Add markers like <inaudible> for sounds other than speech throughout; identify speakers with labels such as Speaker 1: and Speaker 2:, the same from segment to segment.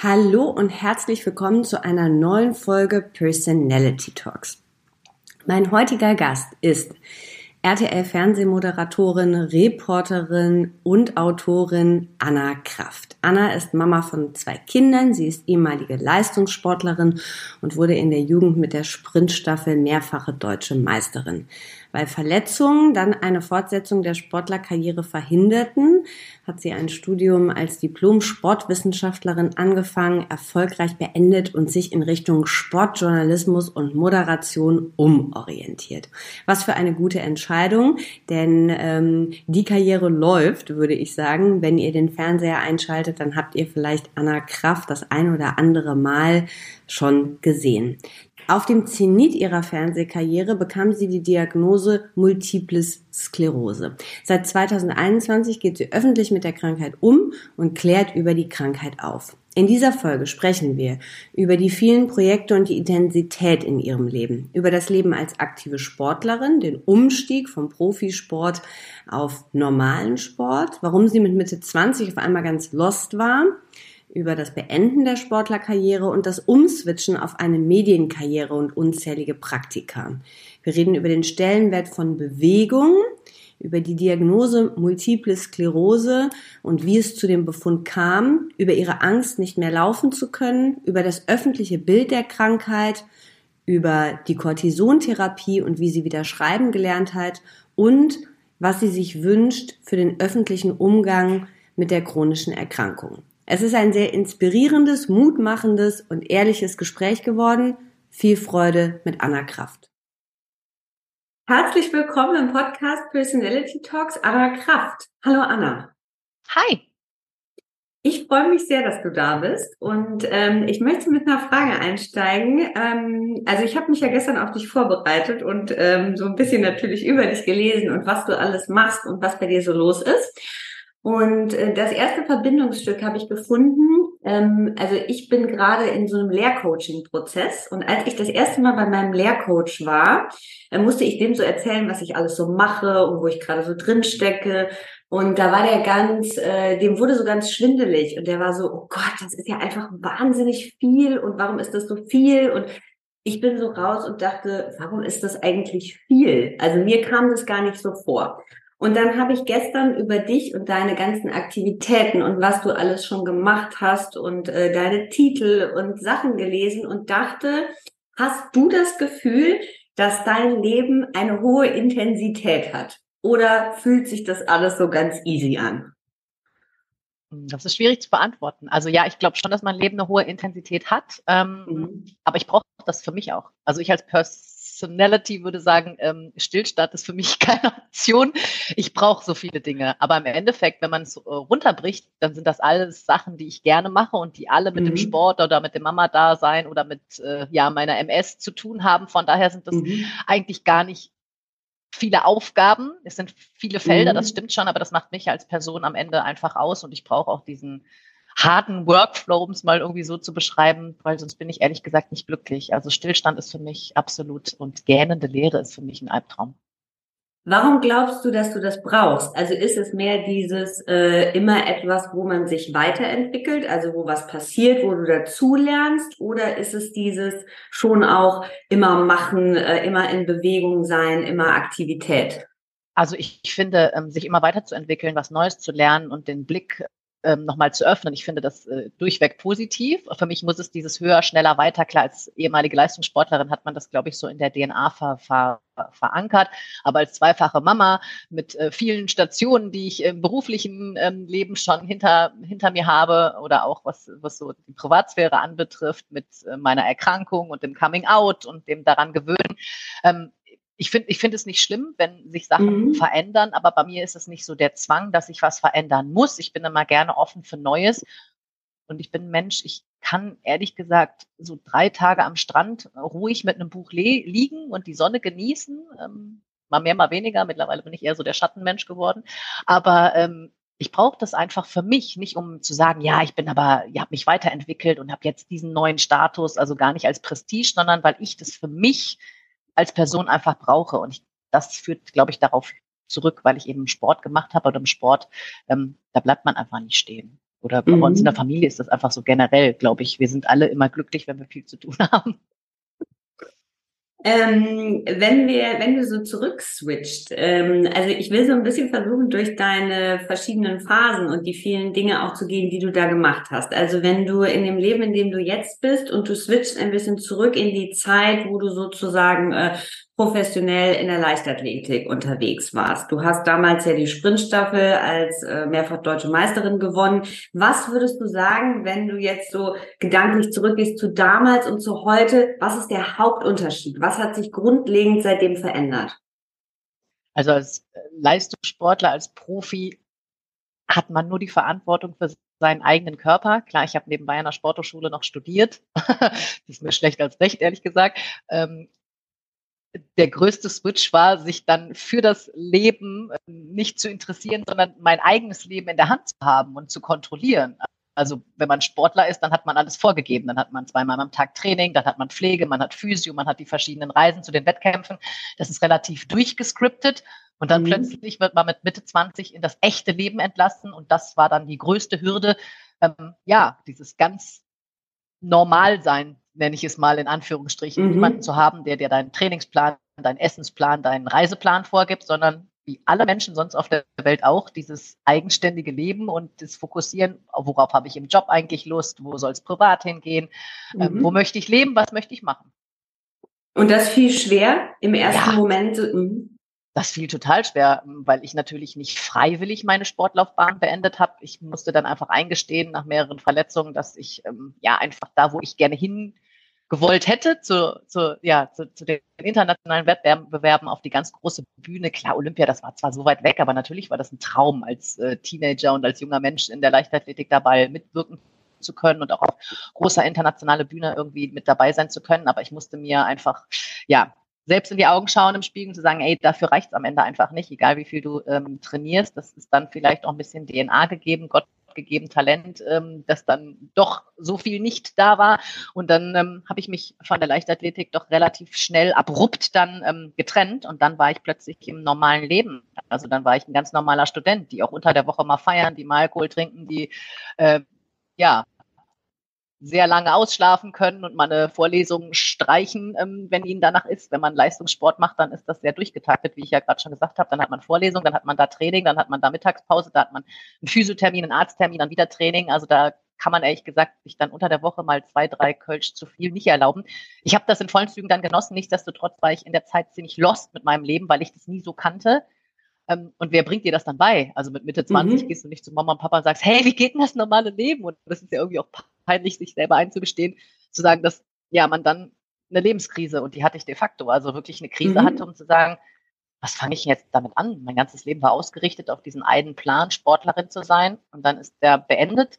Speaker 1: Hallo und herzlich willkommen zu einer neuen Folge Personality Talks. Mein heutiger Gast ist RTL-Fernsehmoderatorin, Reporterin und Autorin Anna Kraft. Anna ist Mama von zwei Kindern. Sie ist ehemalige Leistungssportlerin und wurde in der Jugend mit der Sprintstaffel mehrfache deutsche Meisterin. Weil Verletzungen dann eine Fortsetzung der Sportlerkarriere verhinderten, hat sie ein Studium als Diplom-Sportwissenschaftlerin angefangen, erfolgreich beendet und sich in Richtung Sportjournalismus und Moderation umorientiert. Was für eine gute Entscheidung, denn ähm, die Karriere läuft, würde ich sagen. Wenn ihr den Fernseher einschaltet, dann habt ihr vielleicht Anna Kraft das ein oder andere Mal schon gesehen. Auf dem Zenit ihrer Fernsehkarriere bekam sie die Diagnose Multiples Sklerose. Seit 2021 geht sie öffentlich mit der Krankheit um und klärt über die Krankheit auf. In dieser Folge sprechen wir über die vielen Projekte und die Intensität in ihrem Leben, über das Leben als aktive Sportlerin, den Umstieg vom Profisport auf normalen Sport, warum sie mit Mitte 20 auf einmal ganz lost war, über das Beenden der Sportlerkarriere und das Umswitchen auf eine Medienkarriere und unzählige Praktika. Wir reden über den Stellenwert von Bewegung, über die Diagnose Multiple Sklerose und wie es zu dem Befund kam, über ihre Angst, nicht mehr laufen zu können, über das öffentliche Bild der Krankheit, über die Cortisontherapie und wie sie wieder schreiben gelernt hat und was sie sich wünscht für den öffentlichen Umgang mit der chronischen Erkrankung. Es ist ein sehr inspirierendes, mutmachendes und ehrliches Gespräch geworden. Viel Freude mit Anna Kraft. Herzlich willkommen im Podcast Personality Talks Anna Kraft. Hallo Anna.
Speaker 2: Hi.
Speaker 1: Ich freue mich sehr, dass du da bist und ähm, ich möchte mit einer Frage einsteigen. Ähm, also ich habe mich ja gestern auf dich vorbereitet und ähm, so ein bisschen natürlich über dich gelesen und was du alles machst und was bei dir so los ist. Und äh, das erste Verbindungsstück habe ich gefunden. Ähm, also ich bin gerade in so einem Lehrcoaching-Prozess. Und als ich das erste Mal bei meinem Lehrcoach war, äh, musste ich dem so erzählen, was ich alles so mache und wo ich gerade so drin stecke. Und da war der ganz, äh, dem wurde so ganz schwindelig. Und der war so, oh Gott, das ist ja einfach wahnsinnig viel. Und warum ist das so viel? Und ich bin so raus und dachte, warum ist das eigentlich viel? Also mir kam das gar nicht so vor. Und dann habe ich gestern über dich und deine ganzen Aktivitäten und was du alles schon gemacht hast und äh, deine Titel und Sachen gelesen und dachte, hast du das Gefühl, dass dein Leben eine hohe Intensität hat? Oder fühlt sich das alles so ganz easy an?
Speaker 2: Das ist schwierig zu beantworten. Also ja, ich glaube schon, dass mein Leben eine hohe Intensität hat, ähm, mhm. aber ich brauche das für mich auch. Also ich als Pers Personality würde sagen, ähm, Stillstand ist für mich <laughs> keine Option. Ich brauche so viele Dinge. Aber im Endeffekt, wenn man es äh, runterbricht, dann sind das alles Sachen, die ich gerne mache und die alle mit mhm. dem Sport oder mit dem Mama-Dasein oder mit äh, ja, meiner MS zu tun haben. Von daher sind das mhm. eigentlich gar nicht viele Aufgaben. Es sind viele Felder, mhm. das stimmt schon, aber das macht mich als Person am Ende einfach aus und ich brauche auch diesen harten Workflow, um es mal irgendwie so zu beschreiben, weil sonst bin ich ehrlich gesagt nicht glücklich. Also Stillstand ist für mich absolut und gähnende Leere ist für mich ein Albtraum.
Speaker 1: Warum glaubst du, dass du das brauchst? Also ist es mehr dieses äh, immer etwas, wo man sich weiterentwickelt, also wo was passiert, wo du dazulernst, oder ist es dieses schon auch immer machen, äh, immer in Bewegung sein, immer Aktivität?
Speaker 2: Also ich, ich finde, ähm, sich immer weiterzuentwickeln, was Neues zu lernen und den Blick ähm, nochmal zu öffnen. Ich finde das äh, durchweg positiv. Für mich muss es dieses höher, schneller, weiter. Klar, als ehemalige Leistungssportlerin hat man das, glaube ich, so in der DNA ver, ver, verankert. Aber als zweifache Mama mit äh, vielen Stationen, die ich im beruflichen ähm, Leben schon hinter, hinter mir habe oder auch was, was so die Privatsphäre anbetrifft mit äh, meiner Erkrankung und dem Coming Out und dem daran gewöhnen, ähm, ich finde ich finde es nicht schlimm, wenn sich Sachen mhm. verändern, aber bei mir ist es nicht so der Zwang, dass ich was verändern muss. Ich bin immer gerne offen für Neues. Und ich bin ein Mensch, ich kann ehrlich gesagt so drei Tage am Strand ruhig mit einem Buch liegen und die Sonne genießen. Ähm, mal mehr, mal weniger. Mittlerweile bin ich eher so der Schattenmensch geworden. Aber ähm, ich brauche das einfach für mich, nicht um zu sagen, ja, ich bin aber, ich habe mich weiterentwickelt und habe jetzt diesen neuen Status, also gar nicht als Prestige, sondern weil ich das für mich als Person einfach brauche. Und ich, das führt, glaube ich, darauf zurück, weil ich eben Sport gemacht habe oder im Sport, ähm, da bleibt man einfach nicht stehen. Oder bei mhm. uns in der Familie ist das einfach so generell, glaube ich. Wir sind alle immer glücklich, wenn wir viel zu tun <laughs> haben.
Speaker 1: Ähm, wenn wir, wenn du so zurückswitcht, ähm, also ich will so ein bisschen versuchen, durch deine verschiedenen Phasen und die vielen Dinge auch zu gehen, die du da gemacht hast. Also wenn du in dem Leben, in dem du jetzt bist und du switchst ein bisschen zurück in die Zeit, wo du sozusagen äh, professionell in der Leichtathletik unterwegs warst. Du hast damals ja die Sprintstaffel als äh, mehrfach deutsche Meisterin gewonnen. Was würdest du sagen, wenn du jetzt so gedanklich zurückgehst zu damals und zu heute? Was ist der Hauptunterschied? Was hat sich grundlegend seitdem verändert?
Speaker 2: Also als äh, Leistungssportler, als Profi hat man nur die Verantwortung für seinen eigenen Körper. Klar, ich habe nebenbei an der Sporthochschule noch studiert. <laughs> das ist mir schlecht als recht, ehrlich gesagt. Der größte Switch war, sich dann für das Leben ähm, nicht zu interessieren, sondern mein eigenes Leben in der Hand zu haben und zu kontrollieren. Also wenn man Sportler ist, dann hat man alles vorgegeben. Dann hat man zweimal am Tag Training, dann hat man Pflege, man hat Physio, man hat die verschiedenen Reisen zu den Wettkämpfen. Das ist relativ durchgescriptet. Und dann mhm. plötzlich wird man mit Mitte 20 in das echte Leben entlassen. Und das war dann die größte Hürde. Ähm, ja, dieses ganz normal sein nenne ich es mal in Anführungsstrichen, mhm. niemanden zu haben, der dir deinen Trainingsplan, deinen Essensplan, deinen Reiseplan vorgibt, sondern wie alle Menschen sonst auf der Welt auch, dieses eigenständige Leben und das Fokussieren, worauf habe ich im Job eigentlich Lust, wo soll es privat hingehen, ähm, mhm. ähm, wo möchte ich leben, was möchte ich machen.
Speaker 1: Und das fiel schwer im ersten ja. Moment. Mhm.
Speaker 2: Das fiel total schwer, weil ich natürlich nicht freiwillig meine Sportlaufbahn beendet habe. Ich musste dann einfach eingestehen nach mehreren Verletzungen, dass ich ähm, ja einfach da, wo ich gerne hin gewollt hätte, zu, zu, ja, zu, zu den internationalen Wettbewerben auf die ganz große Bühne. Klar, Olympia, das war zwar so weit weg, aber natürlich war das ein Traum, als äh, Teenager und als junger Mensch in der Leichtathletik dabei mitwirken zu können und auch auf großer internationale Bühne irgendwie mit dabei sein zu können. Aber ich musste mir einfach, ja, selbst in die Augen schauen im Spiegel und zu sagen, ey, dafür reicht's am Ende einfach nicht, egal wie viel du ähm, trainierst. Das ist dann vielleicht auch ein bisschen DNA gegeben. Gott gegeben Talent, ähm, dass dann doch so viel nicht da war. Und dann ähm, habe ich mich von der Leichtathletik doch relativ schnell abrupt dann ähm, getrennt und dann war ich plötzlich im normalen Leben. Also dann war ich ein ganz normaler Student, die auch unter der Woche mal feiern, die mal Alkohol trinken, die äh, ja sehr lange ausschlafen können und meine Vorlesungen streichen, ähm, wenn ihnen danach ist. Wenn man Leistungssport macht, dann ist das sehr durchgetaktet, wie ich ja gerade schon gesagt habe. Dann hat man Vorlesungen, dann hat man da Training, dann hat man da Mittagspause, da hat man einen Physiothermin, einen Arzttermin, dann wieder Training. Also da kann man ehrlich gesagt sich dann unter der Woche mal zwei, drei Kölsch zu viel nicht erlauben. Ich habe das in vollen Zügen dann genossen. Nichtsdestotrotz war ich in der Zeit ziemlich lost mit meinem Leben, weil ich das nie so kannte. Ähm, und wer bringt dir das dann bei? Also mit Mitte 20 mhm. gehst du nicht zu Mama und Papa und sagst, hey, wie geht denn das normale Leben? Und das ist ja irgendwie auch peinlich, sich selber einzugestehen, zu sagen, dass ja man dann eine Lebenskrise und die hatte ich de facto, also wirklich eine Krise mhm. hatte, um zu sagen, was fange ich jetzt damit an? Mein ganzes Leben war ausgerichtet auf diesen einen Plan, Sportlerin zu sein und dann ist der beendet,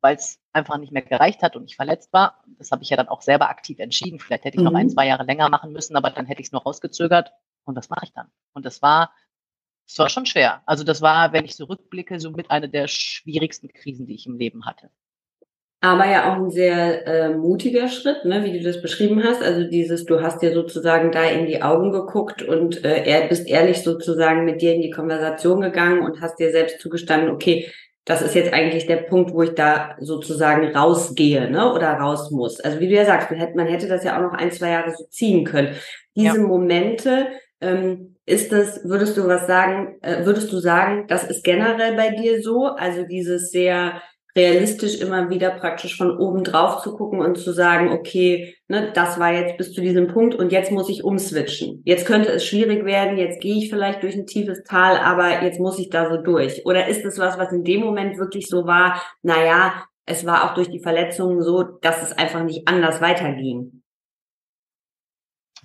Speaker 2: weil es einfach nicht mehr gereicht hat und ich verletzt war. Das habe ich ja dann auch selber aktiv entschieden. Vielleicht hätte ich mhm. noch ein, mhm. zwei Jahre länger machen müssen, aber dann hätte ich es nur rausgezögert und das mache ich dann. Und das war, das war schon schwer. Also das war, wenn ich so rückblicke, so mit einer der schwierigsten Krisen, die ich im Leben hatte.
Speaker 1: Aber ja auch ein sehr äh, mutiger Schritt, ne, wie du das beschrieben hast. Also dieses, du hast dir sozusagen da in die Augen geguckt und äh, er, bist ehrlich sozusagen mit dir in die Konversation gegangen und hast dir selbst zugestanden, okay, das ist jetzt eigentlich der Punkt, wo ich da sozusagen rausgehe, ne, oder raus muss. Also wie du ja sagst, man hätte, man hätte das ja auch noch ein, zwei Jahre so ziehen können. Diese ja. Momente, ähm, Ist das, würdest du was sagen, äh, würdest du sagen, das ist generell bei dir so? Also dieses sehr realistisch immer wieder praktisch von oben drauf zu gucken und zu sagen, okay, ne, das war jetzt bis zu diesem Punkt und jetzt muss ich umswitchen. Jetzt könnte es schwierig werden, jetzt gehe ich vielleicht durch ein tiefes Tal, aber jetzt muss ich da so durch. Oder ist es was, was in dem Moment wirklich so war, naja, es war auch durch die Verletzungen so, dass es einfach nicht anders weiterging?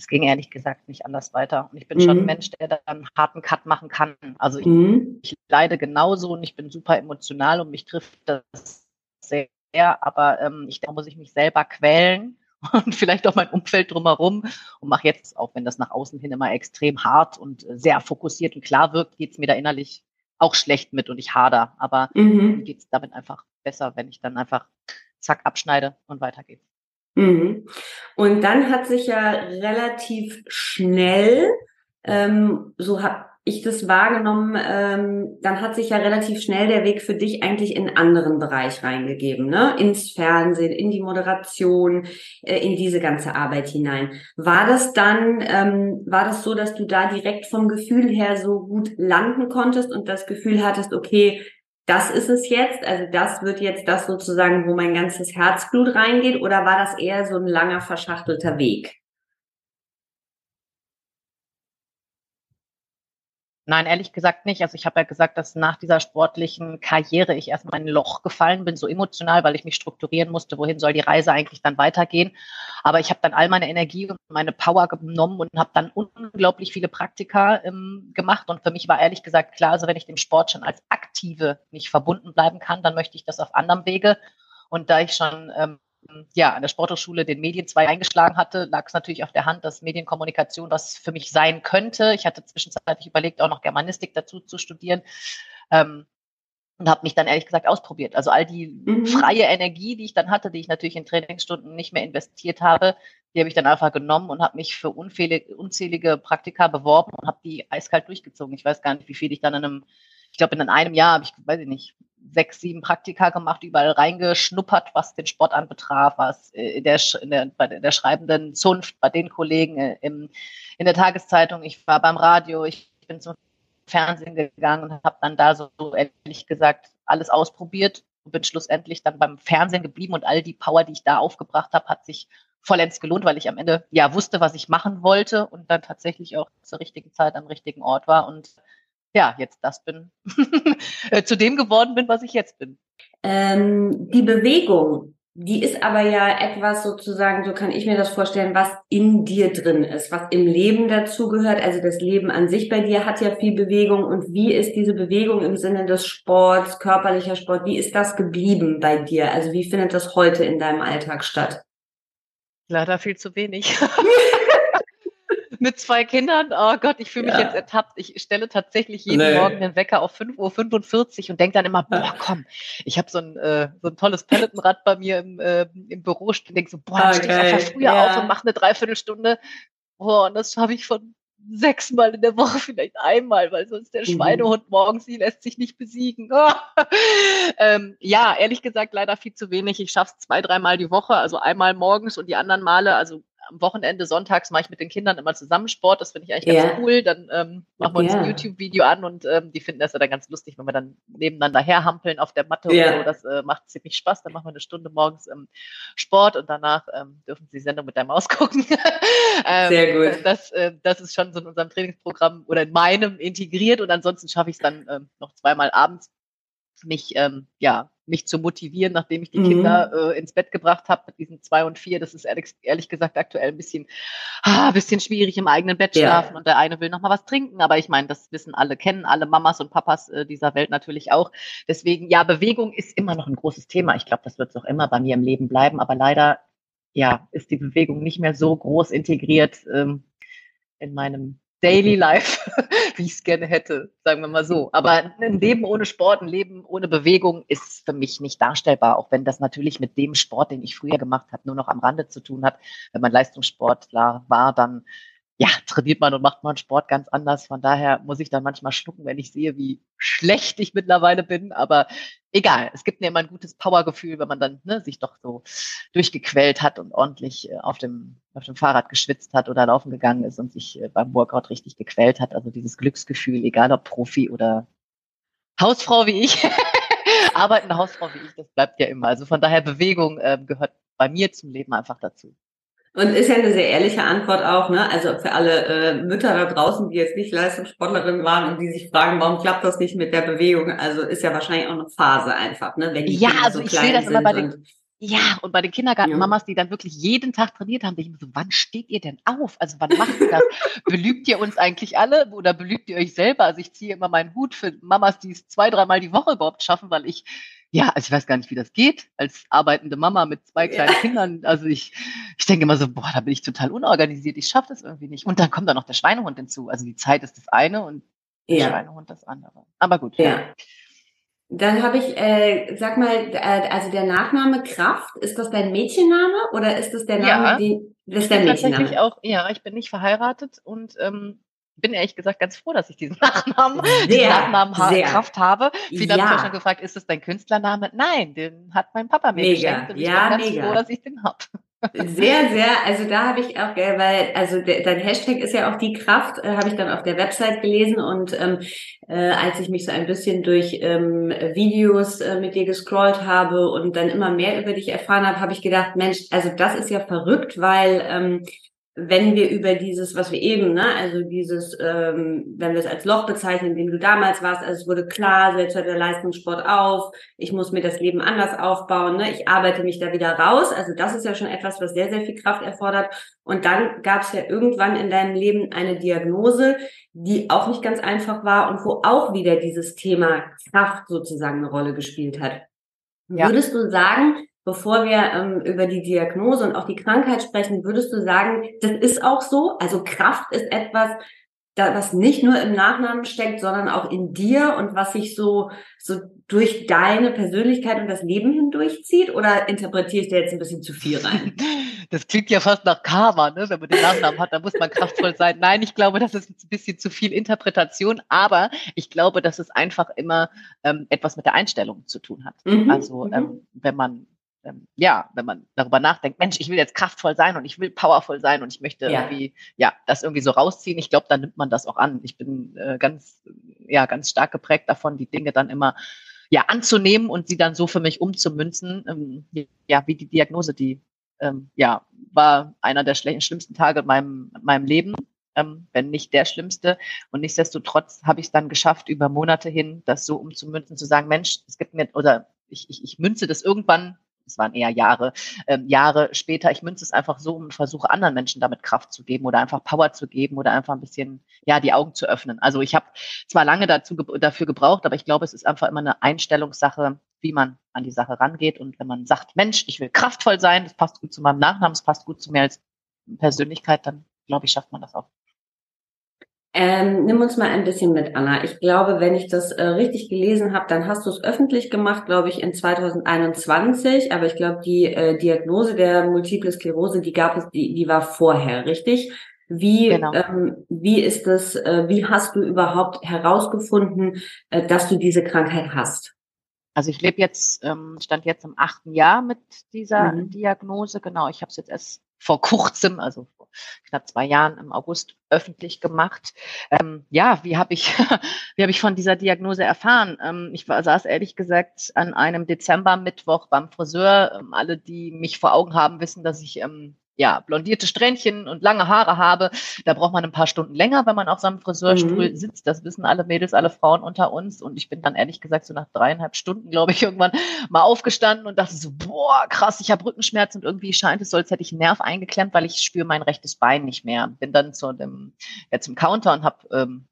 Speaker 2: Es ging ehrlich gesagt nicht anders weiter. Und ich bin mhm. schon ein mhm. Mensch, der dann einen harten Cut machen kann. Also ich, mhm. ich, leide genauso und ich bin super emotional und mich trifft das sehr, aber ähm, ich, da muss ich mich selber quälen <laughs> und vielleicht auch mein Umfeld drumherum und mache jetzt, auch wenn das nach außen hin immer extrem hart und sehr fokussiert und klar wirkt, geht es mir da innerlich auch schlecht mit und ich hader. Aber mhm. mir geht es damit einfach besser, wenn ich dann einfach zack abschneide und weitergehe.
Speaker 1: Mhm. Und dann hat sich ja relativ schnell, ähm, so habe ich das wahrgenommen, ähm, dann hat sich ja relativ schnell der Weg für dich eigentlich in einen anderen Bereich reingegeben, ne? Ins Fernsehen, in die Moderation, äh, in diese ganze Arbeit hinein. War das dann, ähm, war das so, dass du da direkt vom Gefühl her so gut landen konntest und das Gefühl hattest, okay, das ist es jetzt, also das wird jetzt das sozusagen, wo mein ganzes Herzblut reingeht, oder war das eher so ein langer, verschachtelter Weg?
Speaker 2: Nein, ehrlich gesagt nicht. Also ich habe ja gesagt, dass nach dieser sportlichen Karriere ich erstmal in ein Loch gefallen bin, so emotional, weil ich mich strukturieren musste, wohin soll die Reise eigentlich dann weitergehen. Aber ich habe dann all meine Energie und meine Power genommen und habe dann unglaublich viele Praktika ähm, gemacht. Und für mich war ehrlich gesagt klar, also wenn ich dem Sport schon als Aktive nicht verbunden bleiben kann, dann möchte ich das auf anderem Wege. Und da ich schon ähm, ja, an der Sporthochschule den Medienzweig eingeschlagen hatte, lag es natürlich auf der Hand, dass Medienkommunikation was für mich sein könnte. Ich hatte zwischenzeitlich überlegt, auch noch Germanistik dazu zu studieren. Ähm, und habe mich dann ehrlich gesagt ausprobiert. Also all die mhm. freie Energie, die ich dann hatte, die ich natürlich in Trainingsstunden nicht mehr investiert habe, die habe ich dann einfach genommen und habe mich für unzählige, unzählige Praktika beworben und habe die eiskalt durchgezogen. Ich weiß gar nicht, wie viel ich dann in einem, ich glaube in einem Jahr habe ich, weiß ich nicht, sechs, sieben Praktika gemacht, überall reingeschnuppert, was den Sport anbetraf, was äh, in der, in der, bei der schreibenden Zunft, bei den Kollegen äh, im, in der Tageszeitung, ich war beim Radio, ich bin zum Fernsehen gegangen und habe dann da so, so ehrlich gesagt alles ausprobiert und bin schlussendlich dann beim Fernsehen geblieben und all die Power, die ich da aufgebracht habe, hat sich vollends gelohnt, weil ich am Ende ja wusste, was ich machen wollte und dann tatsächlich auch zur richtigen Zeit am richtigen Ort war und ja, jetzt das bin, <laughs> äh, zu dem geworden bin, was ich jetzt bin.
Speaker 1: Ähm, die Bewegung, die ist aber ja etwas sozusagen, so kann ich mir das vorstellen, was in dir drin ist, was im Leben dazugehört. Also das Leben an sich bei dir hat ja viel Bewegung. Und wie ist diese Bewegung im Sinne des Sports, körperlicher Sport, wie ist das geblieben bei dir? Also wie findet das heute in deinem Alltag statt?
Speaker 2: Leider viel zu wenig. <laughs> <laughs> mit zwei Kindern. Oh Gott, ich fühle mich ja. jetzt ertappt. Ich stelle tatsächlich jeden nee. Morgen den Wecker auf 5.45 Uhr und denke dann immer, boah, komm, ich habe so ein, äh, so ein tolles Pelletenrad bei mir im, äh, im Büro stehen. Denke so, boah, dann okay. stehe ich einfach früher ja. auf und mache eine Dreiviertelstunde. Boah, und das schaffe ich von sechsmal in der Woche <laughs> vielleicht einmal, weil sonst der mhm. Schweinehund morgens, die lässt sich nicht besiegen. <laughs> ähm, ja, ehrlich gesagt leider viel zu wenig. Ich schaffe es zwei, dreimal die Woche, also einmal morgens und die anderen Male, also am Wochenende sonntags mache ich mit den Kindern immer zusammen Sport. Das finde ich eigentlich ganz cool. Dann ähm, machen wir uns yeah. ein YouTube-Video an und ähm, die finden das ja dann ganz lustig, wenn wir dann nebeneinander herhampeln auf der Matte yeah. so. Das äh, macht ziemlich Spaß. Dann machen wir eine Stunde morgens ähm, Sport und danach ähm, dürfen sie die Sendung mit der Maus <laughs> gucken. ähm, Sehr gut. Das, äh, das ist schon so in unserem Trainingsprogramm oder in meinem integriert und ansonsten schaffe ich es dann ähm, noch zweimal abends mich ähm, ja mich zu motivieren, nachdem ich die mhm. Kinder äh, ins Bett gebracht habe mit diesen zwei und vier. Das ist ehrlich, ehrlich gesagt aktuell ein bisschen, ah, bisschen schwierig im eigenen Bett schlafen ja. und der eine will noch mal was trinken. Aber ich meine, das wissen alle, kennen alle Mamas und Papas äh, dieser Welt natürlich auch. Deswegen, ja, Bewegung ist immer noch ein großes Thema. Ich glaube, das wird es auch immer bei mir im Leben bleiben. Aber leider, ja, ist die Bewegung nicht mehr so groß integriert ähm, in meinem Daily Life, <laughs> wie ich es gerne hätte, sagen wir mal so. Aber ein Leben ohne Sport, ein Leben ohne Bewegung ist für mich nicht darstellbar, auch wenn das natürlich mit dem Sport, den ich früher gemacht habe, nur noch am Rande zu tun hat. Wenn man Leistungssportler war, dann ja, trainiert man und macht man Sport ganz anders. Von daher muss ich dann manchmal schlucken, wenn ich sehe, wie schlecht ich mittlerweile bin. Aber egal, es gibt mir immer ein gutes Powergefühl, wenn man dann ne, sich doch so durchgequält hat und ordentlich äh, auf dem, auf dem Fahrrad geschwitzt hat oder laufen gegangen ist und sich äh, beim Workout richtig gequält hat. Also dieses Glücksgefühl, egal ob Profi oder Hausfrau wie ich, <laughs> arbeitende Hausfrau wie ich, das bleibt ja immer. Also von daher Bewegung äh, gehört bei mir zum Leben einfach dazu.
Speaker 1: Und ist ja eine sehr ehrliche Antwort auch, ne? Also für alle äh, Mütter da draußen, die jetzt nicht Leistungssportlerin waren und die sich fragen, warum klappt das nicht mit der Bewegung? Also ist ja wahrscheinlich auch eine Phase einfach, ne?
Speaker 2: Wenn die ja, Kinder also so ich sehe das immer bei den ja, und bei den Kindergartenmamas, die dann wirklich jeden Tag trainiert haben, denke ich mir so, wann steht ihr denn auf? Also wann macht ihr das? <laughs> belügt ihr uns eigentlich alle oder belügt ihr euch selber? Also ich ziehe immer meinen Hut für Mamas, die es zwei, dreimal die Woche überhaupt schaffen, weil ich ja, also ich weiß gar nicht, wie das geht, als arbeitende Mama mit zwei kleinen ja. Kindern. Also ich, ich denke immer so, boah, da bin ich total unorganisiert, ich schaffe das irgendwie nicht. Und dann kommt da noch der Schweinehund hinzu. Also die Zeit ist das eine und der ja. Schweinehund das andere. Aber gut.
Speaker 1: Ja. Dann habe ich, äh, sag mal, äh, also der Nachname Kraft, ist das dein Mädchenname oder ist das der Name, ja, den,
Speaker 2: das ist dein Mädchenname? Tatsächlich auch, ja, ich bin nicht verheiratet und ähm, bin ehrlich gesagt ganz froh, dass ich diesen <laughs> Nachnamen, sehr, diesen Nachnamen ha sehr. Kraft habe. Viele ja. haben mich schon gefragt, ist das dein Künstlername? Nein, den hat mein Papa mir mega. geschenkt und ich ja, bin ganz mega. froh, dass ich den habe.
Speaker 1: Sehr, sehr, also da habe ich auch, weil, also der, dein Hashtag ist ja auch die Kraft, äh, habe ich dann auf der Website gelesen und ähm, äh, als ich mich so ein bisschen durch ähm, Videos äh, mit dir gescrollt habe und dann immer mehr über dich erfahren habe, habe ich gedacht, Mensch, also das ist ja verrückt, weil ähm, wenn wir über dieses, was wir eben, ne, also dieses, ähm, wenn wir es als Loch bezeichnen, in dem du damals warst, also es wurde klar, selbst hört der Leistungssport auf, ich muss mir das Leben anders aufbauen, ne, ich arbeite mich da wieder raus, also das ist ja schon etwas, was sehr, sehr viel Kraft erfordert. Und dann gab es ja irgendwann in deinem Leben eine Diagnose, die auch nicht ganz einfach war und wo auch wieder dieses Thema Kraft sozusagen eine Rolle gespielt hat. Ja. Würdest du sagen, Bevor wir ähm, über die Diagnose und auch die Krankheit sprechen, würdest du sagen, das ist auch so? Also Kraft ist etwas, da, was nicht nur im Nachnamen steckt, sondern auch in dir und was sich so, so durch deine Persönlichkeit und das Leben hindurchzieht? Oder interpretiere ich da jetzt ein bisschen zu viel rein? <laughs>
Speaker 2: Das klingt ja fast nach Karma, ne? wenn man den Nachnamen hat, dann muss man kraftvoll sein. Nein, ich glaube, das ist ein bisschen zu viel Interpretation, aber ich glaube, dass es einfach immer ähm, etwas mit der Einstellung zu tun hat. Mhm. Also mhm. ähm, wenn man ähm, ja, wenn man darüber nachdenkt, Mensch, ich will jetzt kraftvoll sein und ich will powervoll sein und ich möchte ja. irgendwie, ja, das irgendwie so rausziehen. Ich glaube, dann nimmt man das auch an. Ich bin äh, ganz, ja, ganz stark geprägt davon, die Dinge dann immer, ja, anzunehmen und sie dann so für mich umzumünzen. Ähm, ja, wie die Diagnose, die, ähm, ja, war einer der schlimmsten Tage in meinem, meinem Leben. Ähm, wenn nicht der schlimmste. Und nichtsdestotrotz habe ich es dann geschafft, über Monate hin das so umzumünzen, zu sagen, Mensch, es gibt mir, oder ich, ich, ich münze das irgendwann es waren eher Jahre, ähm, Jahre später, ich münze es einfach so und versuche anderen Menschen damit Kraft zu geben oder einfach Power zu geben oder einfach ein bisschen, ja, die Augen zu öffnen. Also ich habe zwar lange dazu, dafür gebraucht, aber ich glaube, es ist einfach immer eine Einstellungssache, wie man an die Sache rangeht. Und wenn man sagt, Mensch, ich will kraftvoll sein, das passt gut zu meinem Nachnamen, das passt gut zu mir als Persönlichkeit, dann glaube ich, schafft man das auch.
Speaker 1: Ähm, nimm uns mal ein bisschen mit, Anna. Ich glaube, wenn ich das äh, richtig gelesen habe, dann hast du es öffentlich gemacht, glaube ich, in 2021. Aber ich glaube, die äh, Diagnose der Multiple Sklerose, die gab es, die, die war vorher, richtig? Wie, genau. ähm, wie ist das, äh, wie hast du überhaupt herausgefunden, äh, dass du diese Krankheit hast?
Speaker 2: Also ich lebe jetzt, ähm, stand jetzt im achten Jahr mit dieser mhm. Diagnose. Genau, ich habe es jetzt erst vor kurzem, also knapp zwei Jahren im August öffentlich gemacht. Ähm, ja, wie habe ich, <laughs> wie habe ich von dieser Diagnose erfahren? Ähm, ich war, saß ehrlich gesagt an einem Dezember-Mittwoch beim Friseur. Ähm, alle, die mich vor Augen haben, wissen, dass ich ähm, ja, blondierte Strähnchen und lange Haare habe, da braucht man ein paar Stunden länger, wenn man auf seinem Friseurstuhl mhm. sitzt. Das wissen alle Mädels, alle Frauen unter uns. Und ich bin dann ehrlich gesagt so nach dreieinhalb Stunden, glaube ich, <laughs> irgendwann mal aufgestanden und dachte so, boah, krass, ich habe Rückenschmerzen und irgendwie scheint es so, als hätte ich einen Nerv eingeklemmt, weil ich spüre mein rechtes Bein nicht mehr. Bin dann zu dem, ja, zum Counter und habe ähm,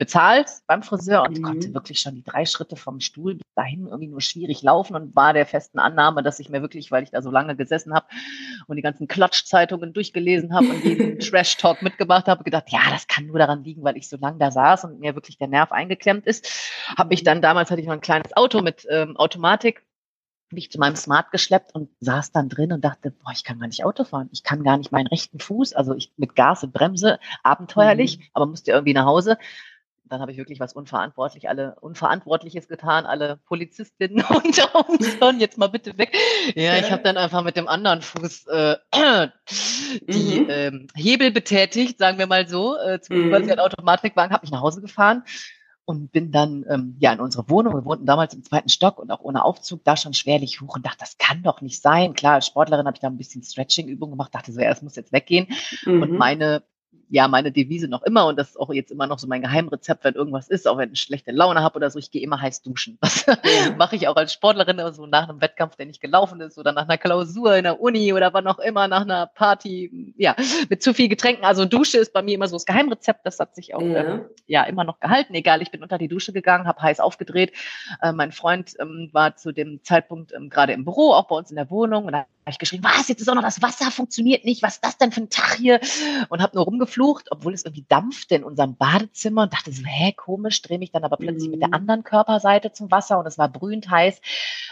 Speaker 2: bezahlt beim Friseur und mhm. konnte wirklich schon die drei Schritte vom Stuhl bis dahin irgendwie nur schwierig laufen und war der festen Annahme, dass ich mir wirklich, weil ich da so lange gesessen habe und die ganzen Klatschzeitungen durchgelesen habe und jeden <laughs> Trash-Talk mitgemacht habe, gedacht, ja, das kann nur daran liegen, weil ich so lange da saß und mir wirklich der Nerv eingeklemmt ist. Habe ich dann, damals hatte ich noch ein kleines Auto mit ähm, Automatik mich zu meinem Smart geschleppt und saß dann drin und dachte, boah, ich kann gar nicht Auto fahren. Ich kann gar nicht meinen rechten Fuß, also ich mit Gas und Bremse, abenteuerlich, mhm. aber musste irgendwie nach Hause dann habe ich wirklich was unverantwortlich, alle Unverantwortliches getan, alle Polizistinnen unter uns hören jetzt mal bitte weg. Ja, ich habe dann einfach mit dem anderen Fuß äh, <clears throat> die mhm. ähm, Hebel betätigt, sagen wir mal so, äh, zum mhm. ein Automatikwagen, habe mich nach Hause gefahren und bin dann ähm, ja in unsere Wohnung. Wir wohnten damals im zweiten Stock und auch ohne Aufzug, da schon schwerlich hoch und dachte, das kann doch nicht sein. Klar, als Sportlerin habe ich da ein bisschen Stretching-Übungen gemacht, dachte so, ja, es muss jetzt weggehen. Mhm. Und meine ja meine Devise noch immer und das ist auch jetzt immer noch so mein Geheimrezept, wenn irgendwas ist, auch wenn ich schlechte Laune habe oder so, ich gehe immer heiß duschen. Das <laughs> mache ich auch als Sportlerin, so also nach einem Wettkampf, der nicht gelaufen ist oder nach einer Klausur in der Uni oder wann auch immer, nach einer Party, ja, mit zu viel Getränken. Also Dusche ist bei mir immer so das Geheimrezept, das hat sich auch ja, ähm, ja immer noch gehalten. Egal, ich bin unter die Dusche gegangen, habe heiß aufgedreht. Äh, mein Freund ähm, war zu dem Zeitpunkt ähm, gerade im Büro, auch bei uns in der Wohnung und habe ich geschrieben, was, jetzt ist auch noch das Wasser, funktioniert nicht, was ist das denn für ein Tag hier? Und habe nur rumgeflucht, obwohl es irgendwie dampfte in unserem Badezimmer und dachte so, hä, komisch, drehe mich dann aber plötzlich mhm. mit der mhm. anderen Körperseite zum Wasser und es war brühend heiß.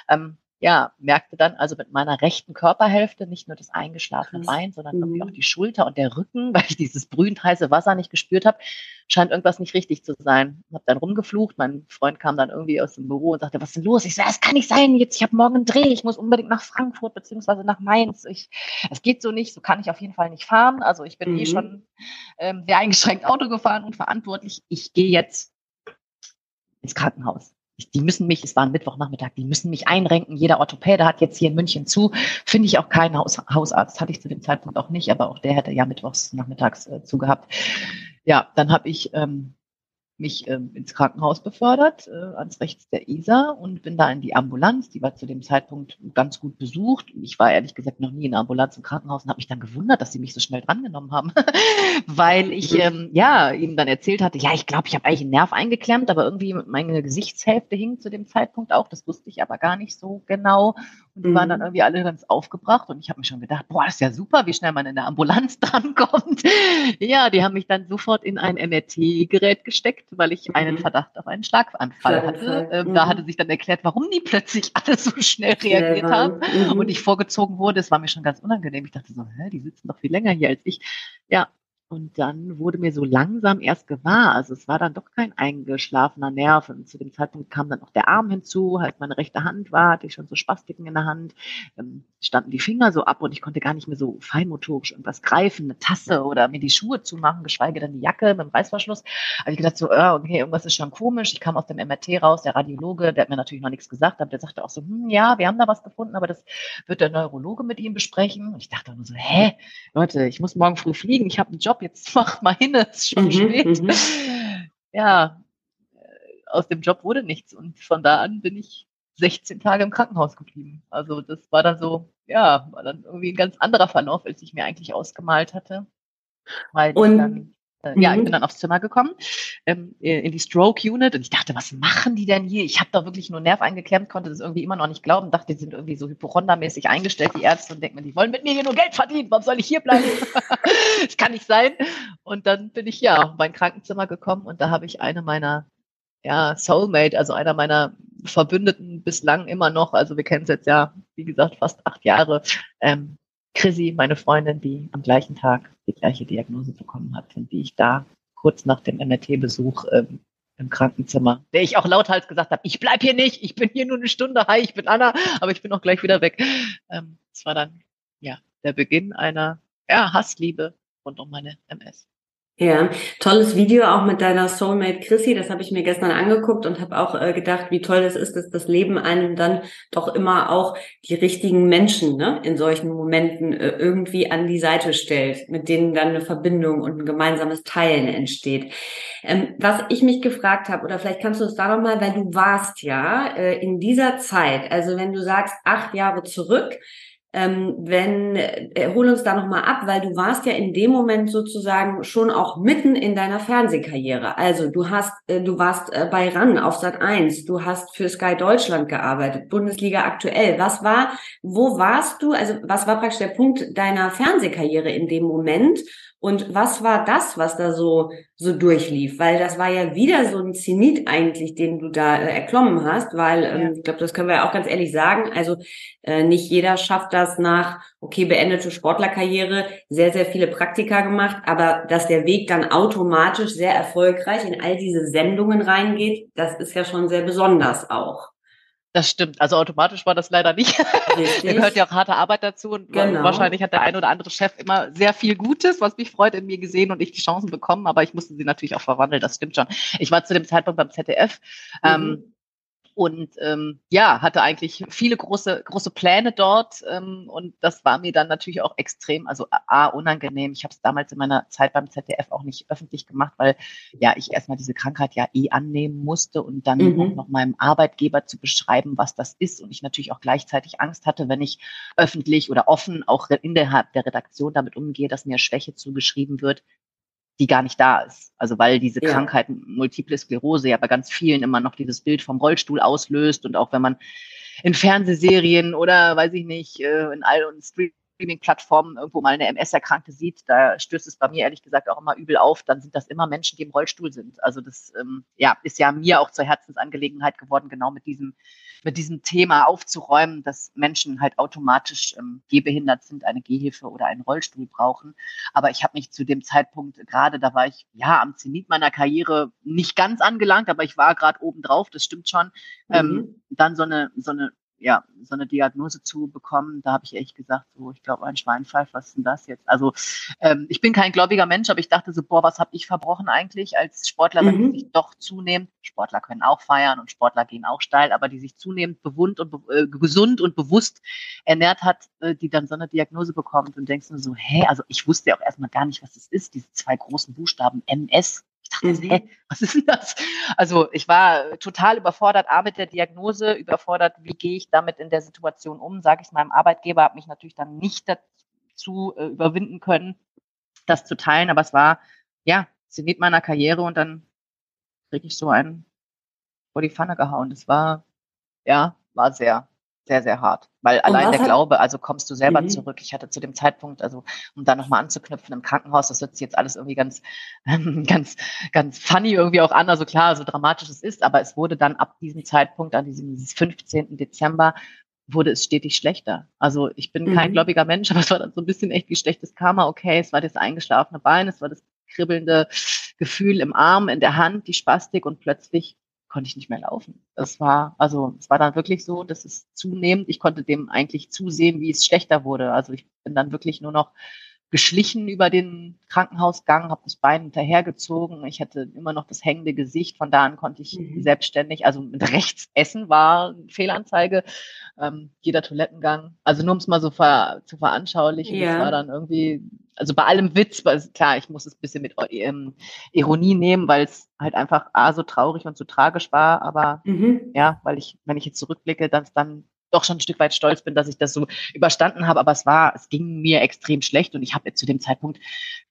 Speaker 2: Ähm, ja, merkte dann also mit meiner rechten Körperhälfte nicht nur das eingeschlafene Bein, sondern mhm. irgendwie auch die Schulter und der Rücken, <laughs> weil ich dieses brühend heiße Wasser nicht gespürt habe, scheint irgendwas nicht richtig zu sein. Hab dann rumgeflucht, mein Freund kam dann irgendwie aus dem Büro und sagte, was ist denn los? Ich so, es kann nicht sein, jetzt ich habe morgen einen Dreh, ich muss unbedingt nach Frankfurt beziehungsweise nach Mainz. Ich, es geht so nicht, so kann ich auf jeden Fall nicht fahren. Also ich bin eh mhm. eh schon ähm, sehr eingeschränkt Auto gefahren und verantwortlich. Ich gehe jetzt ins Krankenhaus die müssen mich, es war ein Mittwochnachmittag, die müssen mich einrenken. Jeder Orthopäde hat jetzt hier in München zu. Finde ich auch keinen Haus, Hausarzt, hatte ich zu dem Zeitpunkt auch nicht, aber auch der hätte ja mittwochs nachmittags äh, zugehabt. Ja, dann habe ich ähm, mich ähm, ins Krankenhaus befördert, äh, ans rechts der Isar und bin da in die Ambulanz. Die war zu dem Zeitpunkt ganz gut besucht. Ich war ehrlich gesagt noch nie in der Ambulanz im Krankenhaus und habe mich dann gewundert, dass sie mich so schnell drangenommen haben, <laughs> weil ich mhm. ähm, ja ihm dann erzählt hatte, ja, ich glaube, ich habe eigentlich einen Nerv eingeklemmt, aber irgendwie meine Gesichtshälfte hing zu dem Zeitpunkt auch. Das wusste ich aber gar nicht so genau. Und die mhm. waren dann mhm. irgendwie alle ganz aufgebracht und ich habe mir schon gedacht, boah, das ist ja super, wie schnell man in der Ambulanz <laughs> drankommt. ja, die haben mich dann sofort in ein MRT-Gerät gesteckt weil ich einen mhm. Verdacht auf einen Schlaganfall hatte. Ähm, mhm. Da hatte sich dann erklärt, warum die plötzlich <laughs> alle so schnell reagiert ja, haben mhm. und ich vorgezogen wurde. Es war mir schon ganz unangenehm. Ich dachte so, hä, die sitzen doch viel länger hier als ich. Ja, und dann wurde mir so langsam erst gewahr, also es war dann doch kein eingeschlafener Nerv. Und zu dem Zeitpunkt kam dann auch der Arm hinzu, halt meine rechte Hand war, hatte ich schon so Spastiken in der Hand, ähm, standen die Finger so ab und ich konnte gar nicht mehr so feinmotorisch irgendwas greifen, eine Tasse oder mir die Schuhe zumachen, geschweige denn die Jacke mit dem Reißverschluss. Also ich gedacht so, äh, okay, irgendwas ist schon komisch. Ich kam aus dem MRT raus, der Radiologe, der hat mir natürlich noch nichts gesagt, aber der sagte auch so, hm, ja, wir haben da was gefunden, aber das wird der Neurologe mit ihm besprechen. Und ich dachte nur so, hä, Leute, ich muss morgen früh fliegen, ich habe einen Job, jetzt <laughs> mach mal hin, es ist schon mhm, spät. Mhm. Ja, äh, aus dem Job wurde nichts und von da an bin ich 16 Tage im Krankenhaus geblieben. Also das war dann so, ja, war dann irgendwie ein ganz anderer Verlauf, als ich mir eigentlich ausgemalt hatte. Weil und dann ja, ich mhm. bin dann aufs Zimmer gekommen, ähm, in die Stroke Unit und ich dachte, was machen die denn hier? Ich habe da wirklich nur Nerv eingeklemmt, konnte das irgendwie immer noch nicht glauben, dachte, die sind irgendwie so hypochondermäßig eingestellt, die Ärzte, und denke mir, die wollen mit mir hier nur Geld verdienen, warum soll ich hier bleiben? <laughs> das kann nicht sein. Und dann bin ich ja auf mein Krankenzimmer gekommen und da habe ich eine meiner ja, Soulmate, also einer meiner Verbündeten bislang immer noch, also wir kennen es jetzt ja, wie gesagt, fast acht Jahre, ähm, Chrissy, meine Freundin, die am gleichen Tag die gleiche Diagnose bekommen hat und die ich da kurz nach dem MRT-Besuch ähm, im Krankenzimmer, der ich auch lauthals gesagt habe, ich bleib hier nicht, ich bin hier nur eine Stunde, hi, ich bin Anna, aber ich bin auch gleich wieder weg. Ähm, war dann ja der Beginn einer ja, Hassliebe rund um meine MS.
Speaker 1: Ja, tolles Video auch mit deiner Soulmate Chrissy. Das habe ich mir gestern angeguckt und habe auch äh, gedacht, wie toll es ist, dass das Leben einem dann doch immer auch die richtigen Menschen ne, in solchen Momenten äh, irgendwie an die Seite stellt, mit denen dann eine Verbindung und ein gemeinsames Teilen entsteht. Ähm, was ich mich gefragt habe, oder vielleicht kannst du es da nochmal, weil du warst ja äh, in dieser Zeit, also wenn du sagst acht Jahre zurück, ähm, wenn, äh, hol uns da nochmal ab, weil du warst ja in dem Moment sozusagen schon auch mitten in deiner Fernsehkarriere. Also du hast, äh, du warst äh, bei RAN auf Sat 1, du hast für Sky Deutschland gearbeitet, Bundesliga aktuell. Was war, wo warst du, also was war praktisch der Punkt deiner Fernsehkarriere in dem Moment? Und was war das, was da so, so durchlief? Weil das war ja wieder so ein Zenit eigentlich, den du da äh, erklommen hast, weil ähm, ja. ich glaube, das können wir ja auch ganz ehrlich sagen. Also äh, nicht jeder schafft das nach, okay, beendete Sportlerkarriere, sehr, sehr viele Praktika gemacht, aber dass der Weg dann automatisch sehr erfolgreich in all diese Sendungen reingeht, das ist ja schon sehr besonders auch.
Speaker 2: Das stimmt. Also automatisch war das leider nicht. da <laughs> gehört ja auch harte Arbeit dazu und genau. wahrscheinlich hat der ein oder andere Chef immer sehr viel Gutes, was mich freut, in mir gesehen und ich die Chancen bekommen, aber ich musste sie natürlich auch verwandeln, das stimmt schon. Ich war zu dem Zeitpunkt beim ZDF. Ähm, mhm. Ähm, und ähm, ja, hatte eigentlich viele große, große Pläne dort ähm, und das war mir dann natürlich auch extrem, also A, unangenehm. Ich habe es damals in meiner Zeit beim ZDF auch nicht öffentlich gemacht, weil ja ich erstmal diese Krankheit ja eh annehmen musste und dann mhm. auch noch meinem Arbeitgeber zu beschreiben, was das ist und ich natürlich auch gleichzeitig Angst hatte, wenn ich öffentlich oder offen auch in der, der Redaktion damit umgehe, dass mir Schwäche zugeschrieben wird, die gar nicht da ist. Also weil diese ja. Krankheit Multiple Sklerose ja bei ganz vielen immer noch dieses Bild vom Rollstuhl auslöst und auch wenn man in Fernsehserien oder weiß ich nicht, äh, in all und Streaming-Plattformen irgendwo mal eine MS-Erkrankte sieht, da stößt es bei mir ehrlich gesagt auch immer übel auf, dann sind das immer Menschen, die im Rollstuhl sind. Also das ähm, ja, ist ja mir auch zur Herzensangelegenheit geworden, genau mit diesem mit diesem Thema aufzuräumen, dass Menschen halt automatisch ähm, gehbehindert sind, eine Gehhilfe oder einen Rollstuhl brauchen. Aber ich habe mich zu dem Zeitpunkt gerade, da war ich ja am Zenit meiner Karriere nicht ganz angelangt, aber ich war gerade oben drauf, das stimmt schon. Ähm, mhm. Ähm, dann so eine so eine ja, so eine Diagnose zu bekommen, da habe ich echt gesagt, so, ich glaube, ein Schweinpfeif, was ist denn das jetzt? Also ähm, ich bin kein gläubiger Mensch, aber ich dachte so, boah, was habe ich verbrochen eigentlich als Sportlerin, mhm. die sich doch zunehmend, Sportler können auch feiern und Sportler gehen auch steil, aber die sich zunehmend bewund und äh, gesund und bewusst ernährt hat, äh, die dann so eine Diagnose bekommt und denkst nur so, hä, also ich wusste ja auch erstmal gar nicht, was es ist, diese zwei großen Buchstaben MS, ich dachte, mhm. hä, was ist denn das? Also ich war total überfordert, A mit der Diagnose, überfordert, wie gehe ich damit in der Situation um, sage ich meinem Arbeitgeber, habe mich natürlich dann nicht dazu äh, überwinden können, das zu teilen, aber es war, ja, Zenit meiner Karriere und dann kriege ich so einen vor die Pfanne gehauen. Das war, ja, war sehr, sehr, sehr hart. Weil allein der Glaube, also kommst du selber mhm. zurück. Ich hatte zu dem Zeitpunkt, also um da nochmal anzuknüpfen im Krankenhaus, das hört sich jetzt alles irgendwie ganz, ähm, <laughs> ganz, ganz funny irgendwie auch an. Also klar, so dramatisch es ist, aber es wurde dann ab diesem Zeitpunkt, an diesem 15. Dezember, wurde es stetig schlechter. Also ich bin kein mhm. gläubiger Mensch, <laughs> aber es war dann so ein bisschen echt wie schlechtes Karma. Okay, es war das eingeschlafene Bein, es war das kribbelnde Gefühl im Arm, in der Hand, die Spastik und plötzlich konnte ich nicht mehr laufen. Das war, also es war dann wirklich so, dass es zunehmend, ich konnte dem eigentlich zusehen, wie es schlechter wurde. Also ich bin dann wirklich nur noch geschlichen über den Krankenhausgang, habe das Bein hinterhergezogen. Ich hatte immer noch das hängende Gesicht. Von da an konnte ich mhm. selbstständig, also mit rechts essen war eine Fehlanzeige. Ähm, jeder Toilettengang. Also nur um es mal so ver, zu veranschaulichen. Ja. Das war dann irgendwie, also bei allem Witz, weil klar, ich muss es ein bisschen mit ähm, Ironie nehmen, weil es halt einfach A, so traurig und so tragisch war. Aber mhm. ja, weil ich, wenn ich jetzt zurückblicke, dann, dann doch schon ein Stück weit stolz bin, dass ich das so überstanden habe. Aber es war, es ging mir extrem schlecht und ich habe zu dem Zeitpunkt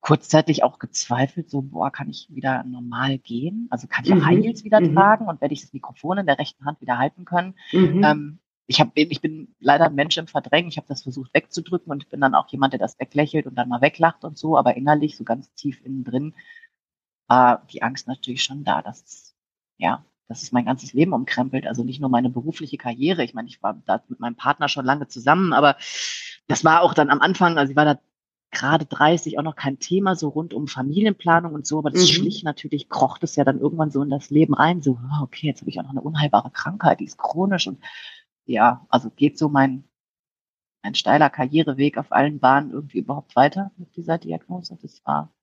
Speaker 2: kurzzeitig auch gezweifelt, so, boah, kann ich wieder normal gehen? Also kann ich auch mhm. High Heels wieder mhm. tragen und werde ich das Mikrofon in der rechten Hand wieder halten können? Mhm. Ähm, ich, hab, ich bin leider ein Mensch im Verdrängen. Ich habe das versucht wegzudrücken und ich bin dann auch jemand, der das weglächelt und dann mal weglacht und so. Aber innerlich, so ganz tief innen drin, war die Angst natürlich schon da, dass ja, dass es mein ganzes Leben umkrempelt. Also nicht nur meine berufliche Karriere. Ich meine, ich war da mit meinem Partner schon lange zusammen, aber das war auch dann am Anfang, also ich war da gerade 30 auch noch kein Thema, so rund um Familienplanung und so, aber das mhm. schlich natürlich, kroch das ja dann irgendwann so in das Leben rein, so, oh, okay, jetzt habe ich auch noch eine unheilbare Krankheit, die ist chronisch und ja, also geht so mein, mein steiler Karriereweg auf allen Bahnen irgendwie überhaupt weiter mit dieser Diagnose. Das war,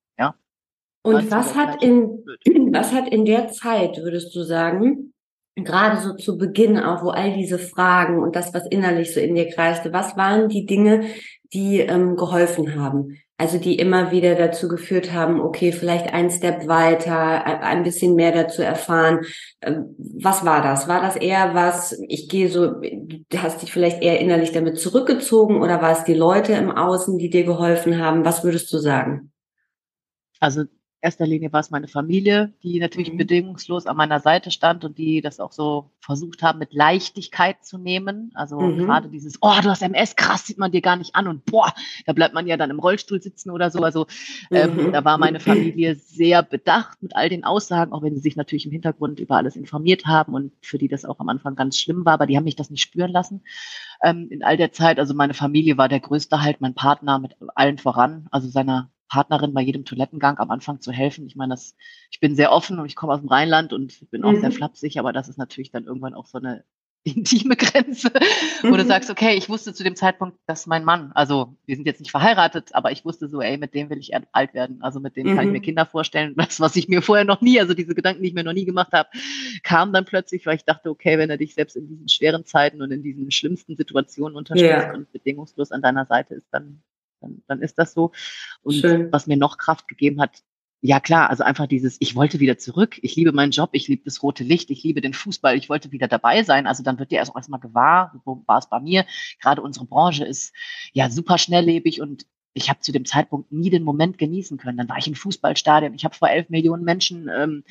Speaker 1: und was hat in, <clears throat> was hat in der Zeit, würdest du sagen, gerade so zu Beginn auch, wo all diese Fragen und das, was innerlich so in dir kreiste, was waren die Dinge, die ähm, geholfen haben? Also die immer wieder dazu geführt haben, okay, vielleicht ein Step weiter, ein bisschen mehr dazu erfahren. Ähm, was war das? War das eher was, ich gehe so, du hast dich vielleicht eher innerlich damit zurückgezogen oder war es die Leute im Außen, die dir geholfen haben? Was würdest du sagen?
Speaker 2: Also erster Linie war es meine Familie, die natürlich mhm. bedingungslos an meiner Seite stand und die das auch so versucht haben, mit Leichtigkeit zu nehmen. Also mhm. gerade dieses, oh, du hast MS, krass, sieht man dir gar nicht an und boah, da bleibt man ja dann im Rollstuhl sitzen oder so. Also ähm, mhm. da war meine Familie sehr bedacht mit all den Aussagen, auch wenn sie sich natürlich im Hintergrund über alles informiert haben und für die das auch am Anfang ganz schlimm war, aber die haben mich das nicht spüren lassen ähm, in all der Zeit. Also meine Familie war der größte Halt, mein Partner mit allen voran, also seiner Partnerin bei jedem Toilettengang am Anfang zu helfen. Ich meine, das, ich bin sehr offen und ich komme aus dem Rheinland und bin auch mhm. sehr flapsig, aber das ist natürlich dann irgendwann auch so eine <laughs> intime Grenze, wo mhm. du sagst, okay, ich wusste zu dem Zeitpunkt, dass mein Mann, also wir sind jetzt nicht verheiratet, aber ich wusste so, ey, mit dem will ich alt werden. Also mit dem mhm. kann ich mir mhm. Kinder vorstellen. <laughs> Das, was ich mir vorher noch nie, also diese Gedanken, die ich mir noch nie gemacht habe, kam dann plötzlich, weil ich dachte, okay, wenn er dich selbst in diesen schweren Zeiten und in diesen schlimmsten Situationen unterstützt yeah. und bedingungslos an deiner Seite ist, dann dann, dann ist das so. Und Schön. was mir noch Kraft gegeben hat, ja klar, also einfach dieses, ich wollte wieder zurück, ich liebe meinen Job, ich liebe das rote Licht, ich liebe den Fußball, ich wollte wieder dabei sein. Also dann wird dir erst erstmal gewahr, wo war es bei mir. Gerade unsere Branche ist ja super schnelllebig und ich habe zu dem Zeitpunkt nie den Moment genießen können. Dann war ich im Fußballstadion, ich habe vor elf Millionen Menschen ähm,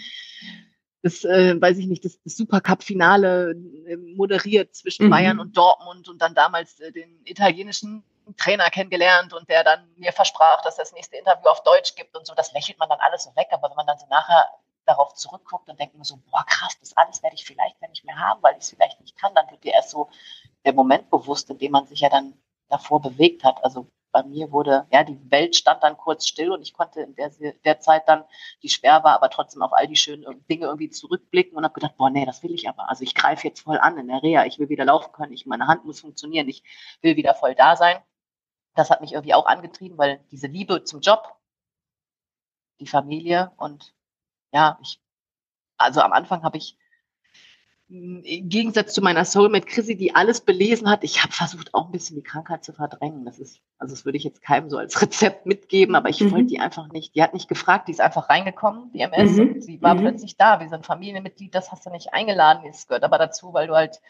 Speaker 2: das, äh, weiß ich nicht, das, das Supercup-Finale äh, moderiert zwischen mhm. Bayern und Dortmund und dann damals äh, den italienischen Trainer kennengelernt und der dann mir versprach, dass das nächste Interview auf Deutsch gibt und so. Das lächelt man dann alles so weg, aber wenn man dann so nachher darauf zurückguckt und denkt mir so, boah, krass, das alles werde ich vielleicht wenn ich mehr haben, weil ich es vielleicht nicht kann, dann wird dir erst so der Moment bewusst, in dem man sich ja dann davor bewegt hat. Also bei mir wurde, ja, die Welt stand dann kurz still und ich konnte in der, der Zeit dann, die schwer war, aber trotzdem auf all die schönen Dinge irgendwie zurückblicken und habe gedacht, boah, nee, das will ich aber. Also ich greife jetzt voll an in der Reha, ich will wieder laufen können, ich, meine Hand muss funktionieren, ich will wieder voll da sein das hat mich irgendwie auch angetrieben, weil diese Liebe zum Job, die Familie und ja, ich, also am Anfang habe ich hm, im Gegensatz zu meiner Soulmate Chrissy, die alles belesen hat, ich habe versucht auch ein bisschen die Krankheit zu verdrängen. Das ist, also das würde ich jetzt keinem so als <laughs> Rezept mitgeben, aber ich mhm. wollte die einfach nicht. Die hat nicht gefragt, die ist einfach reingekommen, die MS, mhm. und sie war mhm. plötzlich da. Wir sind Familienmitglied, das hast du nicht eingeladen. Das gehört aber dazu, weil du halt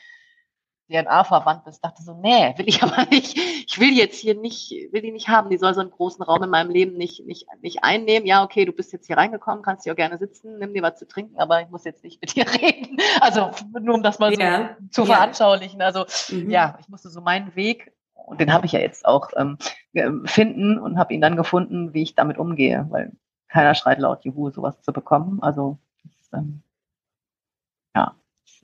Speaker 2: DNA verwandt bist, dachte so, nee, will ich <laughs> aber nicht. Ich will jetzt hier nicht, will die nicht haben. Die soll so einen großen Raum in meinem Leben nicht, nicht, nicht einnehmen. Ja, okay, du bist jetzt hier reingekommen, kannst hier auch gerne sitzen, nimm dir was zu trinken, aber ich muss jetzt nicht mit dir <laughs> reden. Also nur um das mal so ja. zu veranschaulichen. Also mhm. ja, ich musste so meinen Weg und den habe ich ja jetzt auch ähm, finden und habe ihn dann gefunden, wie ich damit umgehe, weil keiner schreit laut Juhu, sowas zu bekommen. Also das, ähm,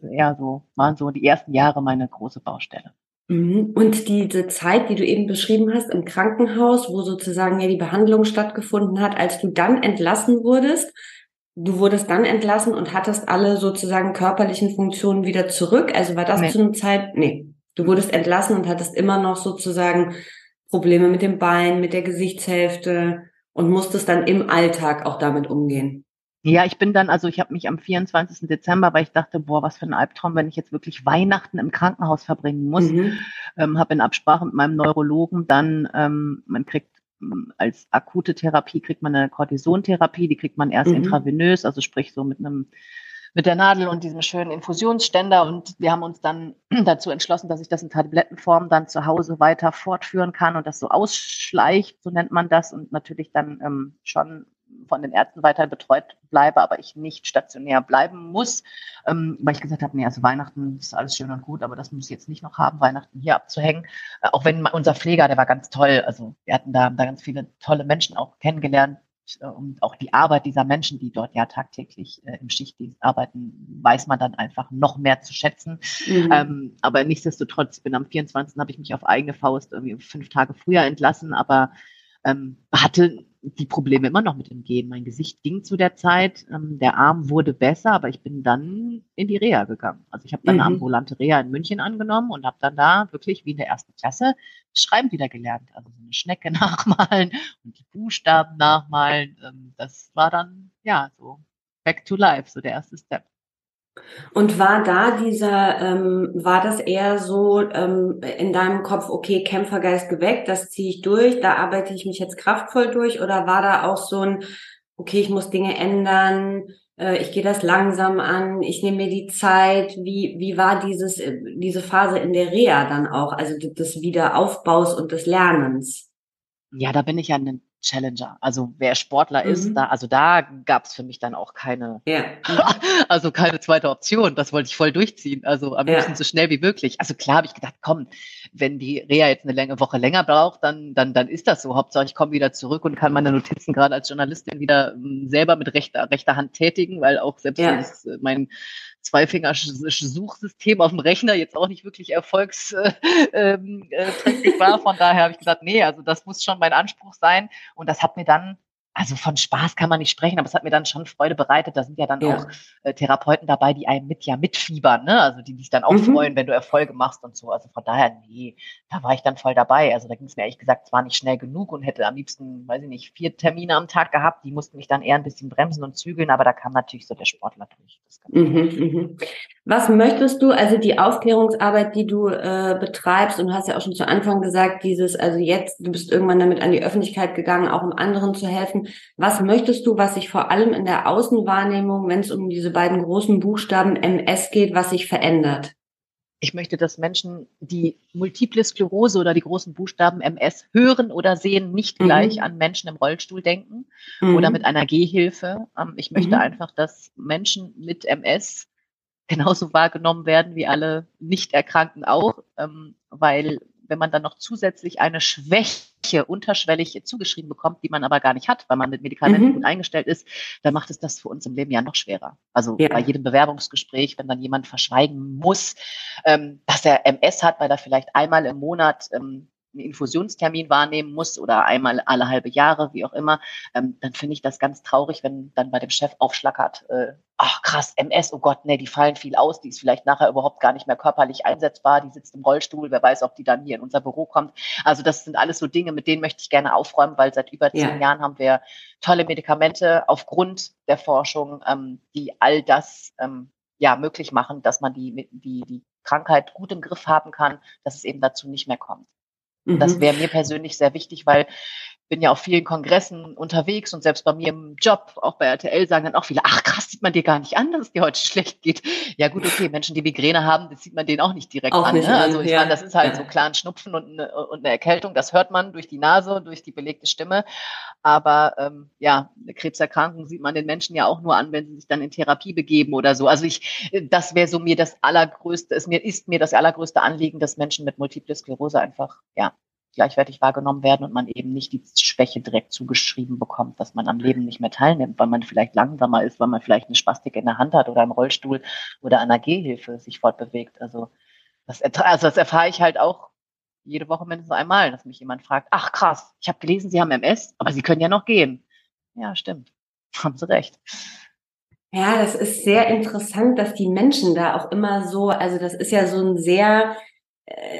Speaker 2: eher so, waren so die ersten Jahre meine große Baustelle.
Speaker 1: Mhm. Und diese Zeit, die du eben beschrieben hast im Krankenhaus, wo sozusagen ja die Behandlung stattgefunden hat, als du dann entlassen wurdest, du wurdest dann entlassen und hattest alle sozusagen körperlichen Funktionen wieder zurück. Also war das nee. zu einer Zeit, nee, du wurdest entlassen und hattest immer noch sozusagen Probleme mit dem Bein, mit der Gesichtshälfte und musstest dann im Alltag auch damit umgehen.
Speaker 2: Ja, ich bin dann, also ich habe mich am 24. Dezember, weil ich dachte, boah, was für ein Albtraum, wenn ich jetzt wirklich Weihnachten im Krankenhaus verbringen muss, mhm. ähm, habe in Absprache mit meinem Neurologen dann, ähm, man kriegt ähm, als akute Therapie kriegt man eine Cortisontherapie, die kriegt man erst mhm. intravenös, also sprich so mit einem mit der Nadel und diesem schönen Infusionsständer und wir haben uns dann <clears throat> dazu entschlossen, dass ich das in Tablettenform dann zu Hause weiter fortführen kann und das so ausschleicht, so nennt man das und natürlich dann ähm, schon von den Ärzten weiter betreut bleibe, aber ich nicht stationär bleiben muss, ähm, weil ich gesagt habe, nee, also Weihnachten ist alles schön und gut, aber das muss ich jetzt nicht noch haben, Weihnachten hier abzuhängen. Äh, auch wenn unser Pfleger, der war ganz toll, also wir hatten da, da ganz viele tolle Menschen auch kennengelernt, äh, und auch die Arbeit dieser Menschen, die dort ja tagtäglich äh, im Schichtdienst arbeiten, weiß man dann einfach noch mehr zu schätzen. Mhm. Ähm, aber nichtsdestotrotz, ich bin am 24. habe ich mich auf eigene Faust irgendwie fünf Tage früher entlassen, aber ähm, hatte die Probleme immer noch mit dem Gehen. Mein Gesicht ging zu der Zeit, ähm, der Arm wurde besser, aber ich bin dann in die Reha gegangen. Also ich habe dann mhm. eine ambulante Reha in München angenommen und habe dann da wirklich wie in der ersten Klasse Schreiben wieder gelernt. Also so eine Schnecke <laughs> nachmalen und die Buchstaben nachmalen. Ähm, das war dann ja so back to life, so der erste Step.
Speaker 1: Und war da dieser, ähm, war das eher so ähm, in deinem Kopf, okay, Kämpfergeist geweckt, das ziehe ich durch, da arbeite ich mich jetzt kraftvoll durch, oder war da auch so ein, okay, ich muss Dinge ändern, äh, ich gehe das langsam an, ich nehme mir die Zeit. Wie, wie war dieses, äh, diese Phase in der Reha dann auch, also des Wiederaufbaus und des Lernens?
Speaker 2: Ja, da bin ich ja eine Challenger. Also wer Sportler mhm. ist, da, also da gab es für mich dann auch keine, ja. <laughs> also keine zweite Option. Das wollte ich voll durchziehen. Also am liebsten ja. so schnell wie möglich. Also klar habe ich gedacht, komm, wenn die Reha jetzt eine Länge, Woche länger braucht, dann, dann, dann ist das so. Hauptsache ich komme wieder zurück und kann meine Notizen gerade als Journalistin wieder m, hm, selber mit rechter, rechter Hand tätigen, weil auch selbst ja. das, äh, mein Zweifinger-Suchsystem auf dem Rechner jetzt auch nicht wirklich erfolgsträchtig äh, ähm, äh, war. Von daher habe ich gesagt, nee, also das muss schon mein Anspruch sein. Und das hat mir dann also von Spaß kann man nicht sprechen, aber es hat mir dann schon Freude bereitet. Da sind ja dann ja. auch äh, Therapeuten dabei, die einem mit ja mitfiebern, ne? Also die sich dann auch mhm. freuen, wenn du Erfolge machst und so. Also von daher, nee, da war ich dann voll dabei. Also da ging es mir ehrlich gesagt zwar nicht schnell genug und hätte am liebsten, weiß ich nicht, vier Termine am Tag gehabt. Die mussten mich dann eher ein bisschen bremsen und zügeln, aber da kam natürlich so der Sportler durch.
Speaker 1: Mhm, mhm. Was möchtest du, also die Aufklärungsarbeit, die du äh, betreibst, und du hast ja auch schon zu Anfang gesagt, dieses, also jetzt, du bist irgendwann damit an die Öffentlichkeit gegangen, auch um anderen zu helfen. Was möchtest du, was sich vor allem in der Außenwahrnehmung, wenn es um diese beiden großen Buchstaben MS geht, was sich verändert?
Speaker 2: Ich möchte, dass Menschen die multiple Sklerose oder die großen Buchstaben MS hören oder sehen, nicht mhm. gleich an Menschen im Rollstuhl denken mhm. oder mit einer Gehhilfe. Ähm, ich möchte mhm. einfach, dass Menschen mit MS genauso wahrgenommen werden wie alle Nicht-Erkrankten auch, ähm, weil wenn man dann noch zusätzlich eine Schwäche unterschwellig zugeschrieben bekommt, die man aber gar nicht hat, weil man mit Medikamenten mhm. gut eingestellt ist, dann macht es das für uns im Leben ja noch schwerer. Also ja. bei jedem Bewerbungsgespräch, wenn dann jemand verschweigen muss, ähm, dass er MS hat, weil er vielleicht einmal im Monat ähm, einen Infusionstermin wahrnehmen muss oder einmal alle halbe Jahre, wie auch immer, ähm, dann finde ich das ganz traurig, wenn dann bei dem Chef aufschlackert, äh, ach krass, MS, oh Gott, nee, die fallen viel aus, die ist vielleicht nachher überhaupt gar nicht mehr körperlich einsetzbar, die sitzt im Rollstuhl, wer weiß, ob die dann hier in unser Büro kommt. Also das sind alles so Dinge, mit denen möchte ich gerne aufräumen, weil seit über zehn ja. Jahren haben wir tolle Medikamente aufgrund der Forschung, ähm, die all das ähm, ja möglich machen, dass man die, die, die Krankheit gut im Griff haben kann, dass es eben dazu nicht mehr kommt. Mhm. Das wäre mir persönlich sehr wichtig, weil bin ja auf vielen Kongressen unterwegs und selbst bei mir im Job, auch bei RTL, sagen dann auch viele, ach krass, sieht man dir gar nicht an, dass es dir heute schlecht geht. Ja gut, okay, Menschen, die Migräne haben, das sieht man denen auch nicht direkt auch an. Nicht ne? Also ich ja. meine, das ist halt so klar ein Schnupfen und eine, und eine Erkältung, das hört man durch die Nase, durch die belegte Stimme. Aber ähm, ja, eine Krebserkrankung sieht man den Menschen ja auch nur an, wenn sie sich dann in Therapie begeben oder so. Also ich, das wäre so mir das allergrößte, ist mir, ist mir das allergrößte Anliegen, dass Menschen mit Multiple Sklerose einfach, ja, gleichwertig wahrgenommen werden und man eben nicht die Schwäche direkt zugeschrieben bekommt, dass man am Leben nicht mehr teilnimmt, weil man vielleicht langsamer ist, weil man vielleicht eine Spastik in der Hand hat oder im Rollstuhl oder an der Gehhilfe sich fortbewegt. Also das, also das erfahre ich halt auch jede Woche mindestens einmal, dass mich jemand fragt, ach krass, ich habe gelesen, Sie haben MS, aber Sie können ja noch gehen. Ja, stimmt. <laughs> Haben Sie recht.
Speaker 1: Ja, das ist sehr interessant, dass die Menschen da auch immer so, also das ist ja so ein sehr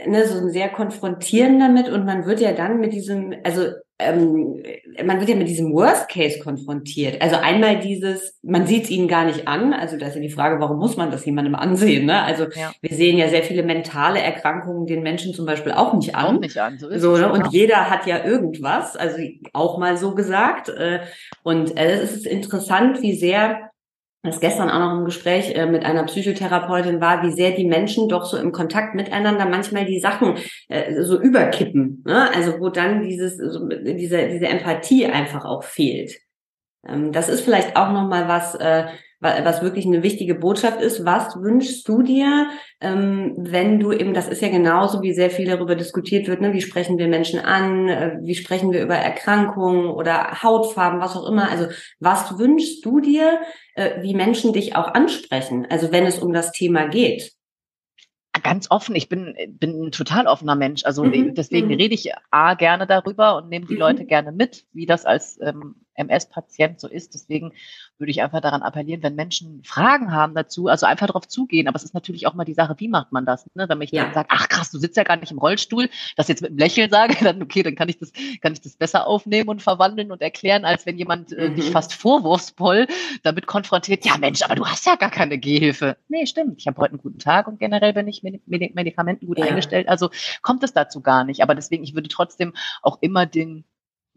Speaker 1: ne, so sehr konfrontieren damit und man wird ja dann mit diesem, also ähm, man wird ja mit diesem Worst Case konfrontiert. Also einmal dieses, man sieht es ihnen gar nicht an. Also da ist ja die Frage, warum muss man das jemandem ansehen? Ne? Also ja. wir sehen ja sehr viele mentale Erkrankungen den Menschen zum Beispiel auch nicht an.
Speaker 2: Auch nicht an,
Speaker 1: so ist so. Ne? Und jeder hat ja irgendwas, also auch mal so gesagt. Äh, und äh, es ist interessant, wie sehr das gestern auch noch im Gespräch äh, mit einer Psychotherapeutin war, wie sehr die Menschen doch so im Kontakt miteinander manchmal die Sachen äh, so überkippen. Ne? Also wo dann dieses, so, diese, diese Empathie einfach auch fehlt. Ähm, das ist vielleicht auch nochmal was, äh, was wirklich eine wichtige Botschaft ist. Was wünschst du dir, ähm, wenn du eben, das ist ja genauso, wie sehr viel darüber diskutiert wird, ne? wie sprechen wir Menschen an, äh, wie sprechen wir über Erkrankungen oder Hautfarben, was auch immer. Also was wünschst du dir, äh, wie Menschen dich auch ansprechen, also wenn es um das Thema geht?
Speaker 2: Ganz offen, ich bin, bin ein total offener Mensch. Also mhm. deswegen mhm. rede ich A gerne darüber und nehme die mhm. Leute gerne mit, wie das als ähm, MS-Patient so ist. Deswegen würde ich einfach daran appellieren, wenn Menschen Fragen haben dazu, also einfach darauf zugehen. Aber es ist natürlich auch mal die Sache, wie macht man das? Ne? Wenn ich ja. dann sage, ach krass, du sitzt ja gar nicht im Rollstuhl, das jetzt mit einem Lächeln sage, <laughs> dann okay, dann kann ich das, kann ich das besser aufnehmen und verwandeln und erklären, als wenn jemand äh, mhm. dich fast vorwurfsvoll damit konfrontiert, ja Mensch, aber du hast ja gar keine Gehhilfe. Nee, stimmt. Ich habe heute einen guten Tag und generell bin ich mit Medikamenten gut ja. eingestellt. Also kommt es dazu gar nicht. Aber deswegen, ich würde trotzdem auch immer den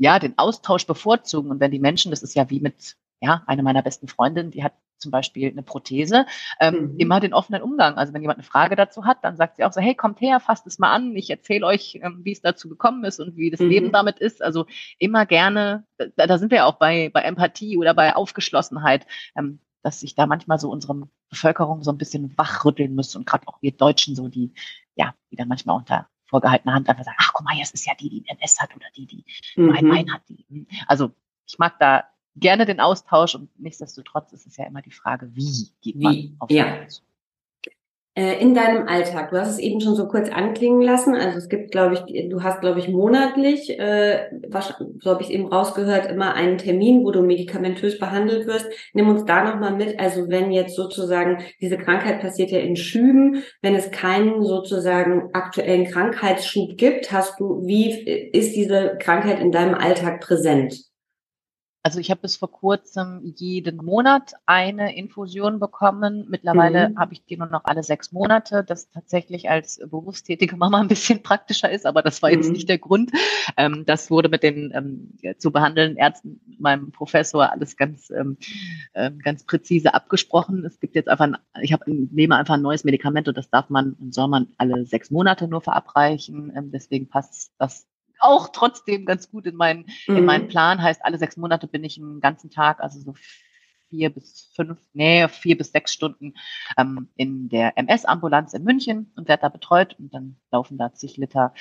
Speaker 2: ja, den Austausch bevorzugen. Und wenn die Menschen, das ist ja wie mit ja, eine meiner besten Freundinnen, die hat zum Beispiel eine Prothese, ähm, mhm. immer den offenen Umgang. Also wenn jemand eine Frage dazu hat, dann sagt sie auch so, hey, kommt her, fasst es mal an, ich erzähle euch, ähm, wie es dazu gekommen ist und wie das mhm. Leben damit ist. Also immer gerne, da, da, sind wir auch bei, bei Empathie oder bei Aufgeschlossenheit, ähm, dass sich da manchmal so unsere Bevölkerung so ein bisschen wachrütteln muss und gerade auch wir Deutschen so, die, ja, die dann manchmal unter vorgehaltener Hand einfach sagen, ach guck mal, jetzt ist ja die, die MS hat oder die, die mhm. ein Bein hat. Die. Also ich mag da gerne den Austausch und nichtsdestotrotz ist es ja immer die Frage, wie geht man wie?
Speaker 1: auf ja. Äh, in deinem Alltag, du hast es eben schon so kurz anklingen lassen. Also es gibt, glaube ich, du hast, glaube ich, monatlich, äh, so habe ich eben rausgehört, immer einen Termin, wo du medikamentös behandelt wirst. Nimm uns da nochmal mit. Also wenn jetzt sozusagen diese Krankheit passiert ja in Schüben, wenn es keinen sozusagen aktuellen Krankheitsschub gibt, hast du, wie ist diese Krankheit in deinem Alltag präsent?
Speaker 2: Also ich habe bis vor kurzem jeden Monat eine Infusion bekommen. Mittlerweile mhm. habe ich die nur noch alle sechs Monate, das tatsächlich als berufstätige Mama ein bisschen praktischer ist, aber das war jetzt mhm. nicht der Grund. Ähm, das wurde mit den ähm, zu behandelnden Ärzten, meinem Professor, alles ganz, ähm, äh, ganz präzise abgesprochen. Es gibt jetzt einfach, ein, ich habe nehme einfach ein neues Medikament und das darf man und soll man alle sechs Monate nur verabreichen. Ähm, deswegen passt das auch trotzdem ganz gut in meinen, mhm. in meinen Plan. Heißt, alle sechs Monate bin ich einen ganzen Tag, also so vier bis fünf, nee, vier bis sechs Stunden ähm, in der MS-Ambulanz in München und werde da betreut und dann laufen da zig Liter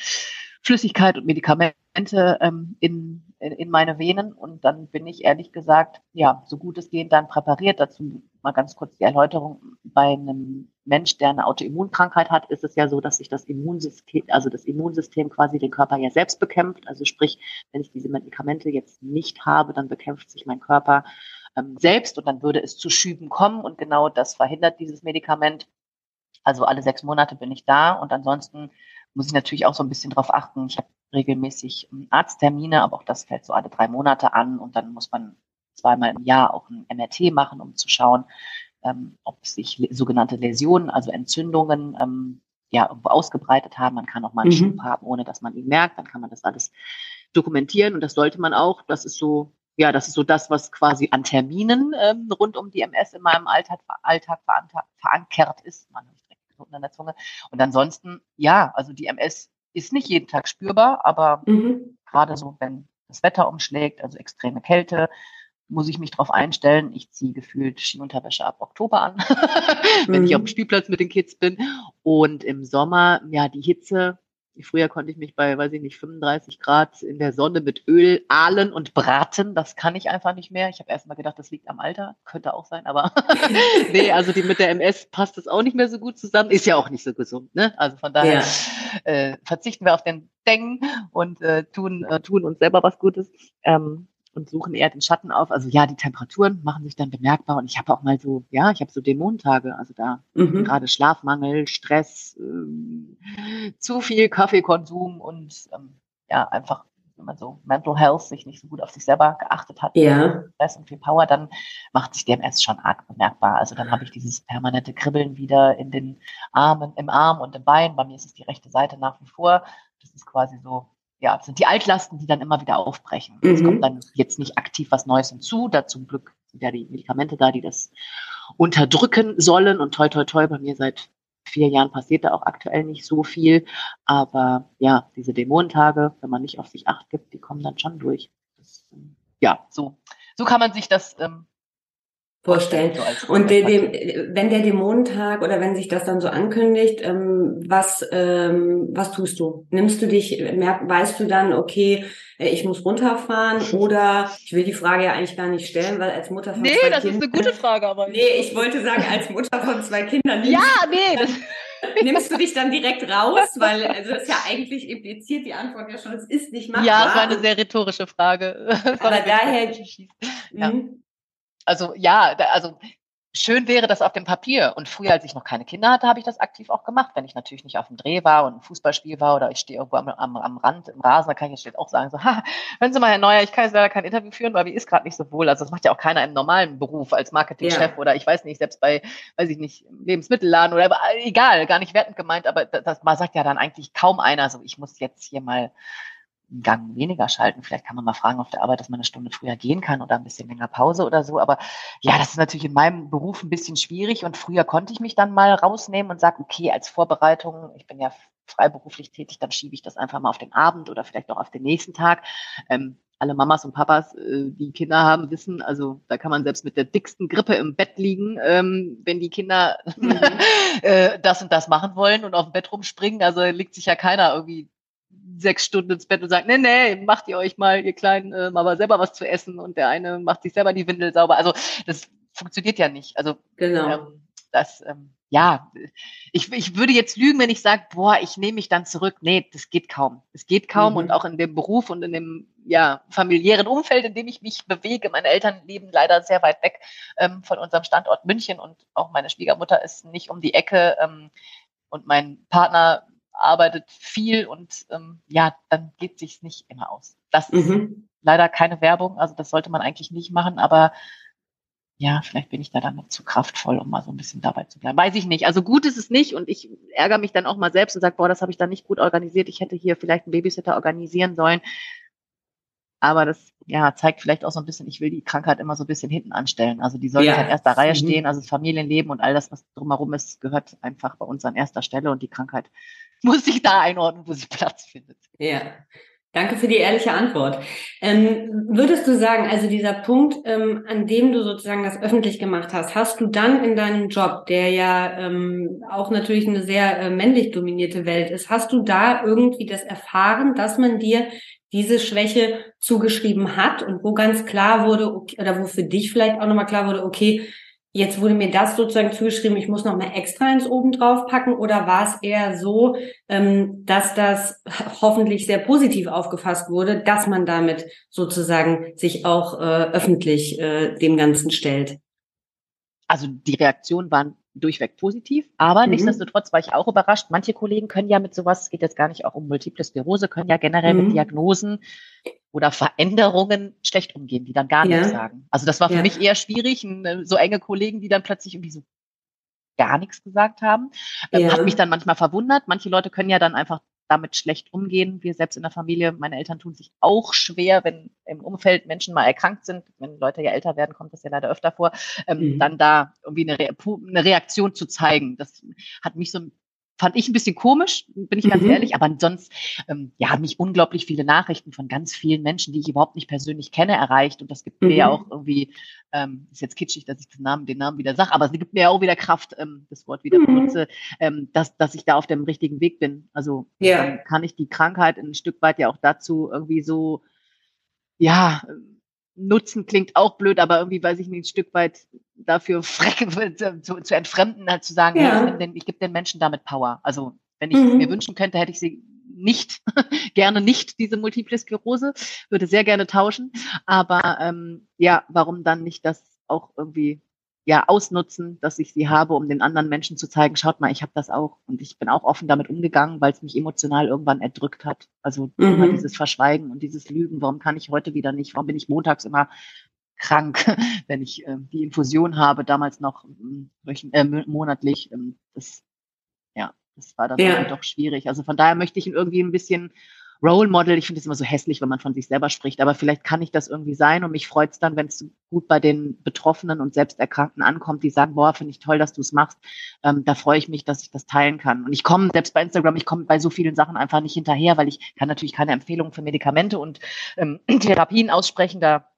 Speaker 2: Flüssigkeit und Medikamente ähm, in, in, in meine Venen und dann bin ich ehrlich gesagt, ja, so gut es geht, dann präpariert. Dazu mal ganz kurz die Erläuterung. Bei einem Mensch, der eine Autoimmunkrankheit hat, ist es ja so, dass sich das Immunsystem, also das Immunsystem quasi den Körper ja selbst bekämpft. Also sprich, wenn ich diese Medikamente jetzt nicht habe, dann bekämpft sich mein Körper ähm, selbst und dann würde es zu Schüben kommen und genau das verhindert dieses Medikament. Also alle sechs Monate bin ich da und ansonsten muss ich natürlich auch so ein bisschen drauf achten. Ich habe regelmäßig ähm, Arzttermine, aber auch das fällt so alle drei Monate an und dann muss man zweimal im Jahr auch ein MRT machen, um zu schauen, ähm, ob sich sogenannte Läsionen, also Entzündungen, ähm, ja, irgendwo ausgebreitet haben. Man kann auch mal einen mhm. Schub haben, ohne dass man ihn merkt. Dann kann man das alles dokumentieren und das sollte man auch. Das ist so, ja, das ist so das, was quasi an Terminen ähm, rund um die MS in meinem Alltag, Alltag verankert ist. Man Knoten an der Zunge. Und ansonsten, ja, also die MS ist nicht jeden Tag spürbar, aber mhm. gerade so, wenn das Wetter umschlägt, also extreme Kälte, muss ich mich darauf einstellen. Ich ziehe gefühlt Skiunterwäsche ab Oktober an, <laughs> wenn mhm. ich auf dem Spielplatz mit den Kids bin. Und im Sommer, ja, die Hitze, Früher konnte ich mich bei, weiß ich nicht, 35 Grad in der Sonne mit Öl ahlen und braten. Das kann ich einfach nicht mehr. Ich habe erst mal gedacht, das liegt am Alter. Könnte auch sein, aber <laughs> nee, also die mit der MS passt das auch nicht mehr so gut zusammen. Ist ja auch nicht so gesund, ne? Also von daher ja. äh, verzichten wir auf den Deng und äh, tun, äh, tun uns selber was Gutes. Ähm, und suchen eher den Schatten auf. Also ja, die Temperaturen machen sich dann bemerkbar und ich habe auch mal so, ja, ich habe so Dämonentage, also da mhm. gerade Schlafmangel, Stress, ähm, zu viel Kaffeekonsum und ähm, ja, einfach wenn man so Mental Health sich nicht so gut auf sich selber geachtet hat,
Speaker 1: ja.
Speaker 2: Stress und viel Power, dann macht sich DMS schon arg bemerkbar. Also dann habe ich dieses permanente Kribbeln wieder in den Armen, im Arm und im Bein. Bei mir ist es die rechte Seite nach wie vor. Das ist quasi so ja, sind die Altlasten, die dann immer wieder aufbrechen. Mhm. Es kommt dann jetzt nicht aktiv was Neues hinzu. Da zum Glück sind ja die Medikamente da, die das unterdrücken sollen. Und toi, toi, toi, bei mir seit vier Jahren passiert da auch aktuell nicht so viel. Aber ja, diese Dämonentage, wenn man nicht auf sich acht gibt, die kommen dann schon durch. Das, ähm, ja, so, so kann man sich das ähm,
Speaker 1: vorstellen. Und de, de, wenn der Dämonentag oder wenn sich das dann so ankündigt, ähm, was, ähm, was tust du? Nimmst du dich, merk, weißt du dann, okay, äh, ich muss runterfahren oder ich will die Frage ja eigentlich gar nicht stellen, weil als Mutter
Speaker 2: von nee, zwei Kindern... Nee, das ist eine gute Frage, aber...
Speaker 1: Nee, ich wollte sagen, als Mutter von zwei Kindern...
Speaker 2: Ja, nee, das... <laughs>
Speaker 1: Nimmst du dich dann direkt raus? Weil also das ist ja eigentlich impliziert die Antwort ja schon, es ist nicht machbar.
Speaker 2: Ja, es war eine sehr rhetorische Frage. <laughs>
Speaker 1: Aber daher...
Speaker 2: Ja. Also ja, da, also schön wäre das auf dem Papier. Und früher, als ich noch keine Kinder hatte, habe ich das aktiv auch gemacht. Wenn ich natürlich nicht auf dem Dreh war und ein Fußballspiel war oder ich stehe irgendwo am, am, am Rand im Rasen, dann kann ich jetzt auch sagen, so, ha, hören Sie mal, Herr Neuer, ich kann jetzt leider kein Interview führen, weil mir ist gerade nicht so wohl. Also das macht ja auch keiner im normalen Beruf als Marketingchef ja. oder ich weiß nicht, selbst bei, weiß ich nicht, Lebensmittelladen oder egal, gar nicht wertend gemeint, aber das, das man sagt ja dann eigentlich kaum einer, so ich muss jetzt hier mal einen Gang weniger schalten. Vielleicht kann man mal fragen auf der Arbeit, dass man eine Stunde früher gehen kann oder ein bisschen länger Pause oder so. Aber ja, das ist natürlich in meinem Beruf ein bisschen schwierig. Und früher konnte ich mich dann mal rausnehmen und sagen, okay, als Vorbereitung, ich bin ja freiberuflich tätig, dann schiebe ich das einfach mal auf den Abend oder vielleicht auch auf den nächsten Tag. Ähm, alle Mamas und Papas, äh, die Kinder haben, wissen, also da kann man selbst mit der dicksten Grippe im Bett liegen, ähm, wenn die Kinder mhm. <laughs> äh, das und das machen wollen und auf dem Bett rumspringen. Also liegt sich ja keiner irgendwie sechs Stunden ins Bett und sagt, nee, nee, macht ihr euch mal, ihr Kleinen, äh, aber selber was zu essen und der eine macht sich selber die Windel sauber. Also das funktioniert ja nicht. Also genau. Ähm, das, ähm, ja, ich, ich würde jetzt lügen, wenn ich sage, boah, ich nehme mich dann zurück. Nee, das geht kaum. Es geht kaum mhm. und auch in dem Beruf und in dem ja, familiären Umfeld, in dem ich mich bewege. Meine Eltern leben leider sehr weit weg ähm, von unserem Standort München und auch meine Schwiegermutter ist nicht um die Ecke ähm, und mein Partner arbeitet viel und ähm, ja, dann geht sich's nicht immer aus. Das ist mhm. leider keine Werbung, also das sollte man eigentlich nicht machen, aber ja, vielleicht bin ich da dann noch zu kraftvoll, um mal so ein bisschen dabei zu bleiben. Weiß ich nicht. Also gut ist es nicht und ich ärgere mich dann auch mal selbst und sage, boah, das habe ich dann nicht gut organisiert. Ich hätte hier vielleicht einen Babysitter organisieren sollen. Aber das ja, zeigt vielleicht auch so ein bisschen, ich will die Krankheit immer so ein bisschen hinten anstellen. Also die soll ja. nicht an erster Reihe mhm. stehen. Also das Familienleben und all das, was drumherum ist, gehört einfach bei uns an erster Stelle und die Krankheit <laughs> muss sich da einordnen, wo sie Platz findet.
Speaker 1: Ja. Danke für die ehrliche Antwort. Ähm, würdest du sagen, also dieser Punkt, ähm, an dem du sozusagen das öffentlich gemacht hast, hast du dann in deinem Job, der ja ähm, auch natürlich eine sehr äh, männlich dominierte Welt ist, hast du da irgendwie das erfahren, dass man dir diese Schwäche zugeschrieben hat und wo ganz klar wurde, okay, oder wo für dich vielleicht auch nochmal klar wurde, okay, Jetzt wurde mir das sozusagen zugeschrieben, ich muss noch mal extra ins oben drauf packen oder war es eher so, ähm, dass das hoffentlich sehr positiv aufgefasst wurde, dass man damit sozusagen sich auch äh, öffentlich äh, dem Ganzen stellt?
Speaker 2: Also die Reaktionen waren durchweg positiv, aber mhm. nichtsdestotrotz war ich auch überrascht. Manche Kollegen können ja mit sowas, es geht jetzt gar nicht auch um Multiple Sklerose, können ja generell mhm. mit Diagnosen oder Veränderungen schlecht umgehen, die dann gar ja. nichts sagen. Also das war für ja. mich eher schwierig, äh, so enge Kollegen, die dann plötzlich irgendwie so gar nichts gesagt haben. Ähm, ja. Hat mich dann manchmal verwundert. Manche Leute können ja dann einfach damit schlecht umgehen. Wir selbst in der Familie, meine Eltern tun sich auch schwer, wenn im Umfeld Menschen mal erkrankt sind. Wenn Leute ja älter werden, kommt das ja leider öfter vor, ähm, mhm. dann da irgendwie eine, Re eine Reaktion zu zeigen. Das hat mich so ein fand ich ein bisschen komisch, bin ich ganz mhm. ehrlich, aber sonst ähm, ja, haben mich unglaublich viele Nachrichten von ganz vielen Menschen, die ich überhaupt nicht persönlich kenne, erreicht. Und das gibt mhm. mir ja mhm. auch irgendwie, ähm, ist jetzt kitschig, dass ich den Namen, den Namen wieder sage, aber es gibt mir ja auch wieder Kraft, ähm, das Wort wieder mhm. benutze, ähm, dass, dass ich da auf dem richtigen Weg bin. Also dann kann ich die Krankheit ein Stück weit ja auch dazu irgendwie so, ja, nutzen klingt auch blöd, aber irgendwie weiß ich nicht, ein Stück weit dafür <laughs> freck, zu, zu entfremden, halt zu sagen, ja. ich, den, ich gebe den Menschen damit Power. Also wenn ich mhm. mir wünschen könnte, hätte ich sie nicht, <laughs> gerne nicht diese Multiple Sklerose, würde sehr gerne tauschen. Aber ähm, ja, warum dann nicht das auch irgendwie ja ausnutzen, dass ich sie habe, um den anderen Menschen zu zeigen, schaut mal, ich habe das auch und ich bin auch offen damit umgegangen, weil es mich emotional irgendwann erdrückt hat. Also mhm. immer dieses Verschweigen und dieses Lügen, warum kann ich heute wieder nicht, warum bin ich montags immer krank, <laughs> wenn ich äh, die Infusion habe, damals noch äh, monatlich. Ähm, das, ja, das war dann ja. doch schwierig. Also von daher möchte ich ihn irgendwie ein bisschen Role Model, ich finde es immer so hässlich, wenn man von sich selber spricht, aber vielleicht kann ich das irgendwie sein und mich freut es dann, wenn es gut bei den Betroffenen und Selbsterkrankten ankommt, die sagen, boah, finde ich toll, dass du es machst. Ähm, da freue ich mich, dass ich das teilen kann. Und ich komme, selbst bei Instagram, ich komme bei so vielen Sachen einfach nicht hinterher, weil ich kann natürlich keine Empfehlungen für Medikamente und ähm, <clears throat> Therapien aussprechen. Da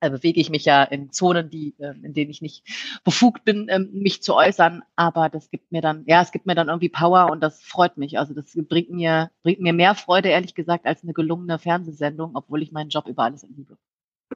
Speaker 2: äh, bewege ich mich ja in Zonen, die, äh, in denen ich nicht befugt bin, ähm, mich zu äußern. Aber das gibt mir dann, ja, es gibt mir dann irgendwie Power und das freut mich. Also das bringt mir, bringt mir mehr Freude, ehrlich gesagt, als eine gelungene Fernsehsendung, obwohl ich meinen Job über alles liebe.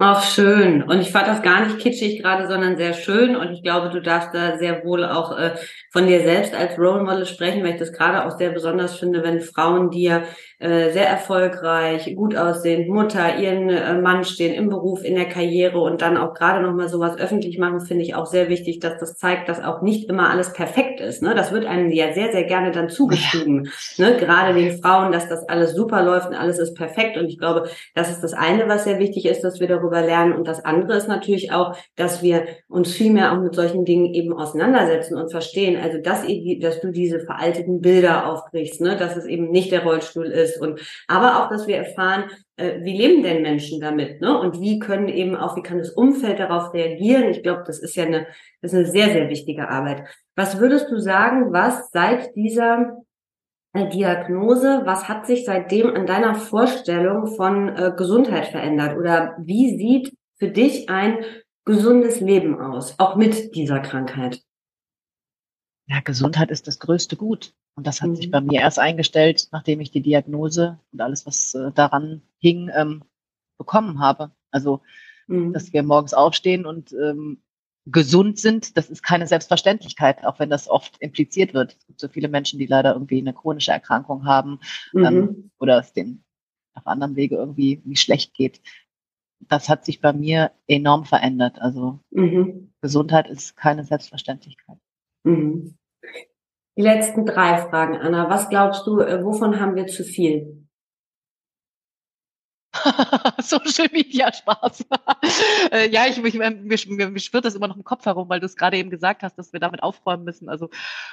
Speaker 1: Ach, schön. Und ich fand das gar nicht kitschig gerade, sondern sehr schön. Und ich glaube, du darfst da sehr wohl auch äh, von dir selbst als Role Model sprechen, weil ich das gerade auch sehr besonders finde, wenn Frauen dir äh, sehr erfolgreich, gut aussehen, Mutter, ihren äh, Mann stehen im Beruf, in der Karriere und dann auch gerade nochmal sowas öffentlich machen, finde ich auch sehr wichtig, dass das zeigt, dass auch nicht immer alles perfekt ist. Ne? Das wird einem ja sehr, sehr gerne dann zugeschrieben. Ja. Ne? Gerade den Frauen, dass das alles super läuft und alles ist perfekt. Und ich glaube, das ist das eine, was sehr wichtig ist, dass wir darüber lernen. Und das andere ist natürlich auch, dass wir uns viel mehr auch mit solchen Dingen eben auseinandersetzen und verstehen. Also, dass, dass du diese veralteten Bilder aufbrichst, ne? dass es eben nicht der Rollstuhl ist, ist und aber auch, dass wir erfahren, äh, wie leben denn Menschen damit, ne? Und wie können eben auch, wie kann das Umfeld darauf reagieren? Ich glaube, das ist ja eine, das ist eine sehr, sehr wichtige Arbeit. Was würdest du sagen, was seit dieser äh, Diagnose, was hat sich seitdem an deiner Vorstellung von äh, Gesundheit verändert? Oder wie sieht für dich ein gesundes Leben aus, auch mit dieser Krankheit?
Speaker 2: Ja, Gesundheit ist das größte Gut. Und das hat mhm. sich bei mir erst eingestellt, nachdem ich die Diagnose und alles, was äh, daran hing, ähm, bekommen habe. Also, mhm. dass wir morgens aufstehen und ähm, gesund sind, das ist keine Selbstverständlichkeit, auch wenn das oft impliziert wird. Es gibt so viele Menschen, die leider irgendwie eine chronische Erkrankung haben ähm, mhm. ähm, oder es denen auf anderem Wege irgendwie wie schlecht geht. Das hat sich bei mir enorm verändert. Also mhm. Gesundheit ist keine Selbstverständlichkeit.
Speaker 1: Mhm. Die letzten drei Fragen, Anna. Was glaubst du, äh, wovon haben wir zu viel? <laughs>
Speaker 2: Social Media Spaß. <laughs> Äh, ja, ich, ich, mir, mir, mir schwirrt das immer noch im Kopf herum, weil du es gerade eben gesagt hast, dass wir damit aufräumen müssen. Also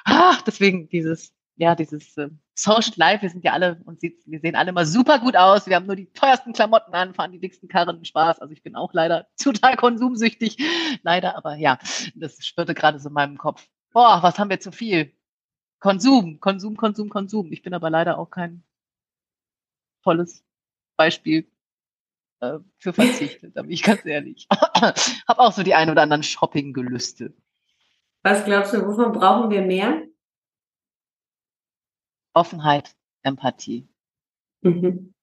Speaker 2: ah, deswegen dieses, ja, dieses äh, Social Life, wir sind ja alle und sieht, wir sehen alle immer super gut aus. Wir haben nur die teuersten Klamotten an, fahren die dicksten Karren, Spaß. Also ich bin auch leider <laughs> total konsumsüchtig. Leider, aber ja, das schwirrte gerade so in meinem Kopf. Boah, was haben wir zu viel? Konsum, Konsum, Konsum, Konsum. Ich bin aber leider auch kein tolles Beispiel äh, für Verzicht, da bin ich ganz ehrlich. <laughs> Hab auch so die ein oder anderen Shopping-Gelüste.
Speaker 1: Was glaubst du, wovon brauchen wir mehr?
Speaker 2: Offenheit, Empathie. Mhm.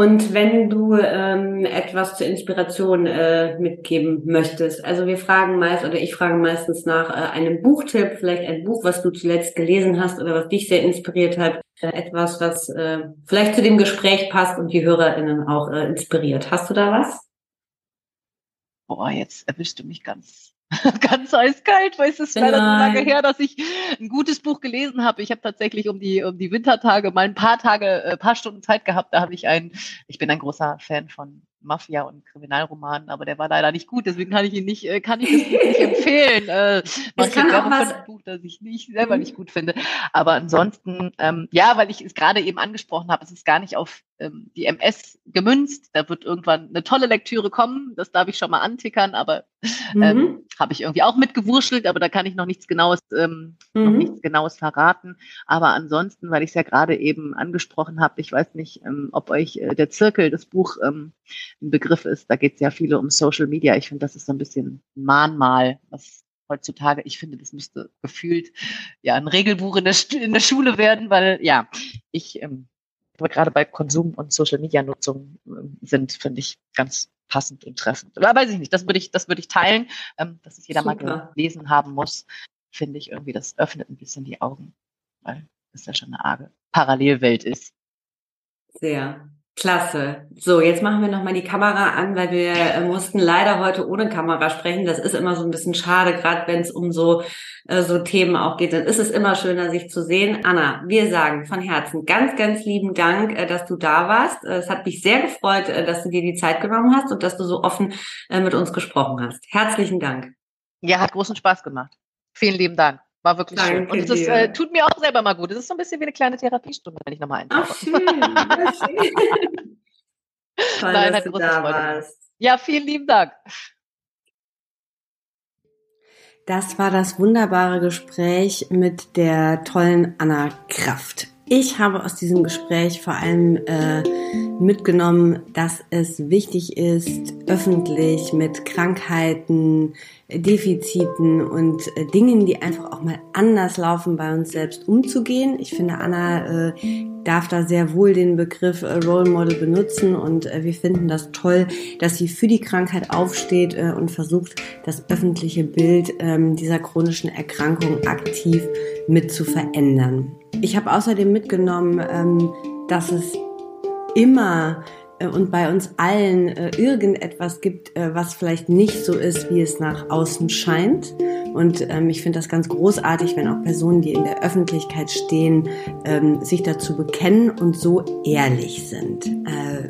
Speaker 1: Und wenn du ähm, etwas zur Inspiration äh, mitgeben möchtest, also wir fragen meist oder ich frage meistens nach äh, einem Buchtipp, vielleicht ein Buch, was du zuletzt gelesen hast oder was dich sehr inspiriert hat, äh, etwas, was äh, vielleicht zu dem Gespräch passt und die HörerInnen auch äh, inspiriert. Hast du da was?
Speaker 2: Boah, jetzt erwischst du mich ganz <laughs> ganz eiskalt, weil es ist leider so lange her, dass ich ein gutes Buch gelesen habe. Ich habe tatsächlich um die um die Wintertage mal ein paar Tage, äh, paar Stunden Zeit gehabt. Da habe ich ein, ich bin ein großer Fan von Mafia- und Kriminalromanen, aber der war leider nicht gut, deswegen kann ich ihn nicht, äh, kann ich das Buch nicht <laughs> empfehlen. Äh, man kann auch was ein Buch, das ich nicht selber nicht gut finde. Aber ansonsten, ähm, ja, weil ich es gerade eben angesprochen habe, es ist gar nicht auf ähm, die MS gemünzt. Da wird irgendwann eine tolle Lektüre kommen, das darf ich schon mal antickern, aber ähm, mhm. Habe ich irgendwie auch mitgewurschtelt, aber da kann ich noch nichts Genaues, ähm, mhm. noch nichts Genaues verraten. Aber ansonsten, weil ich es ja gerade eben angesprochen habe, ich weiß nicht, ähm, ob euch äh, der Zirkel, das Buch ähm, ein Begriff ist. Da geht es ja viele um Social Media. Ich finde, das ist so ein bisschen Mahnmal, was heutzutage, ich finde, das müsste gefühlt ja ein Regelbuch in der, in der Schule werden, weil ja, ich ähm, gerade bei Konsum und Social Media Nutzung ähm, sind, finde ich ganz passend und treffend. Aber weiß ich nicht, das würde ich, das würde ich teilen, ähm, dass es jeder Super. mal gelesen haben muss, finde ich irgendwie, das öffnet ein bisschen die Augen, weil es ja schon eine arge Parallelwelt ist.
Speaker 1: Sehr. Klasse. So, jetzt machen wir nochmal die Kamera an, weil wir äh, mussten leider heute ohne Kamera sprechen. Das ist immer so ein bisschen schade, gerade wenn es um so, äh, so Themen auch geht. Dann ist es immer schöner, sich zu sehen. Anna, wir sagen von Herzen ganz, ganz lieben Dank, äh, dass du da warst. Äh, es hat mich sehr gefreut, äh, dass du dir die Zeit genommen hast und dass du so offen äh, mit uns gesprochen hast. Herzlichen Dank.
Speaker 2: Ja, hat großen Spaß gemacht. Vielen lieben Dank. War wirklich Danke schön. Und das äh, tut mir auch selber mal gut. Es ist so ein bisschen wie eine kleine Therapiestunde, wenn ich nochmal eintauche. <laughs> Ach, schön. Ja, <laughs> schön. Toll, Nein, dass du da warst. Ja, vielen lieben Dank.
Speaker 1: Das war das wunderbare Gespräch mit der tollen Anna Kraft. Ich habe aus diesem Gespräch vor allem äh, mitgenommen, dass es wichtig ist, öffentlich mit Krankheiten, Defiziten und äh, Dingen, die einfach auch mal anders laufen, bei uns selbst umzugehen. Ich finde, Anna äh, darf da sehr wohl den Begriff äh, Role Model benutzen und wir finden das toll, dass sie für die Krankheit aufsteht und versucht, das öffentliche Bild ähm, dieser chronischen Erkrankung aktiv mit zu verändern. Ich habe außerdem mitgenommen, ähm, dass es immer äh, und bei uns allen äh, irgendetwas gibt, äh, was vielleicht nicht so ist, wie es nach außen scheint. Und ähm, ich finde das ganz großartig, wenn auch Personen, die in der Öffentlichkeit stehen, ähm, sich dazu bekennen und so ehrlich sind.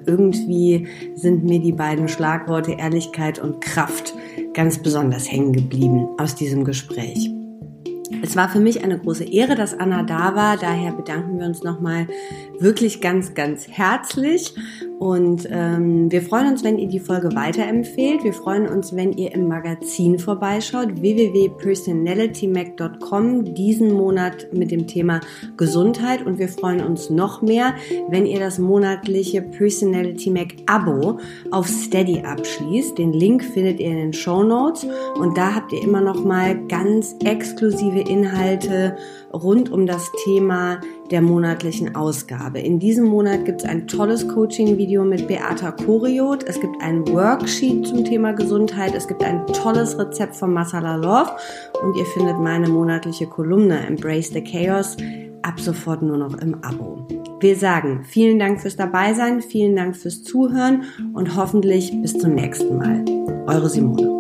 Speaker 1: Irgendwie sind mir die beiden Schlagworte Ehrlichkeit und Kraft ganz besonders hängen geblieben aus diesem Gespräch. Es war für mich eine große Ehre, dass Anna da war. Daher bedanken wir uns nochmal wirklich ganz, ganz herzlich. Und ähm, wir freuen uns, wenn ihr die Folge weiterempfehlt. Wir freuen uns, wenn ihr im Magazin vorbeischaut, www.personalitymac.com, diesen Monat mit dem Thema Gesundheit. Und wir freuen uns noch mehr, wenn ihr das monatliche Personality Mac Abo auf Steady abschließt. Den Link findet ihr in den Show Notes. Und da habt ihr immer noch mal ganz exklusive Inhalte rund um das Thema der monatlichen Ausgabe. In diesem Monat gibt es ein tolles Coaching-Video mit Beata Koriot. Es gibt ein Worksheet zum Thema Gesundheit. Es gibt ein tolles Rezept von Masala Love. Und ihr findet meine monatliche Kolumne Embrace the Chaos ab sofort nur noch im Abo. Wir sagen vielen Dank fürs Dabeisein, vielen Dank fürs Zuhören und hoffentlich bis zum nächsten Mal. Eure Simone.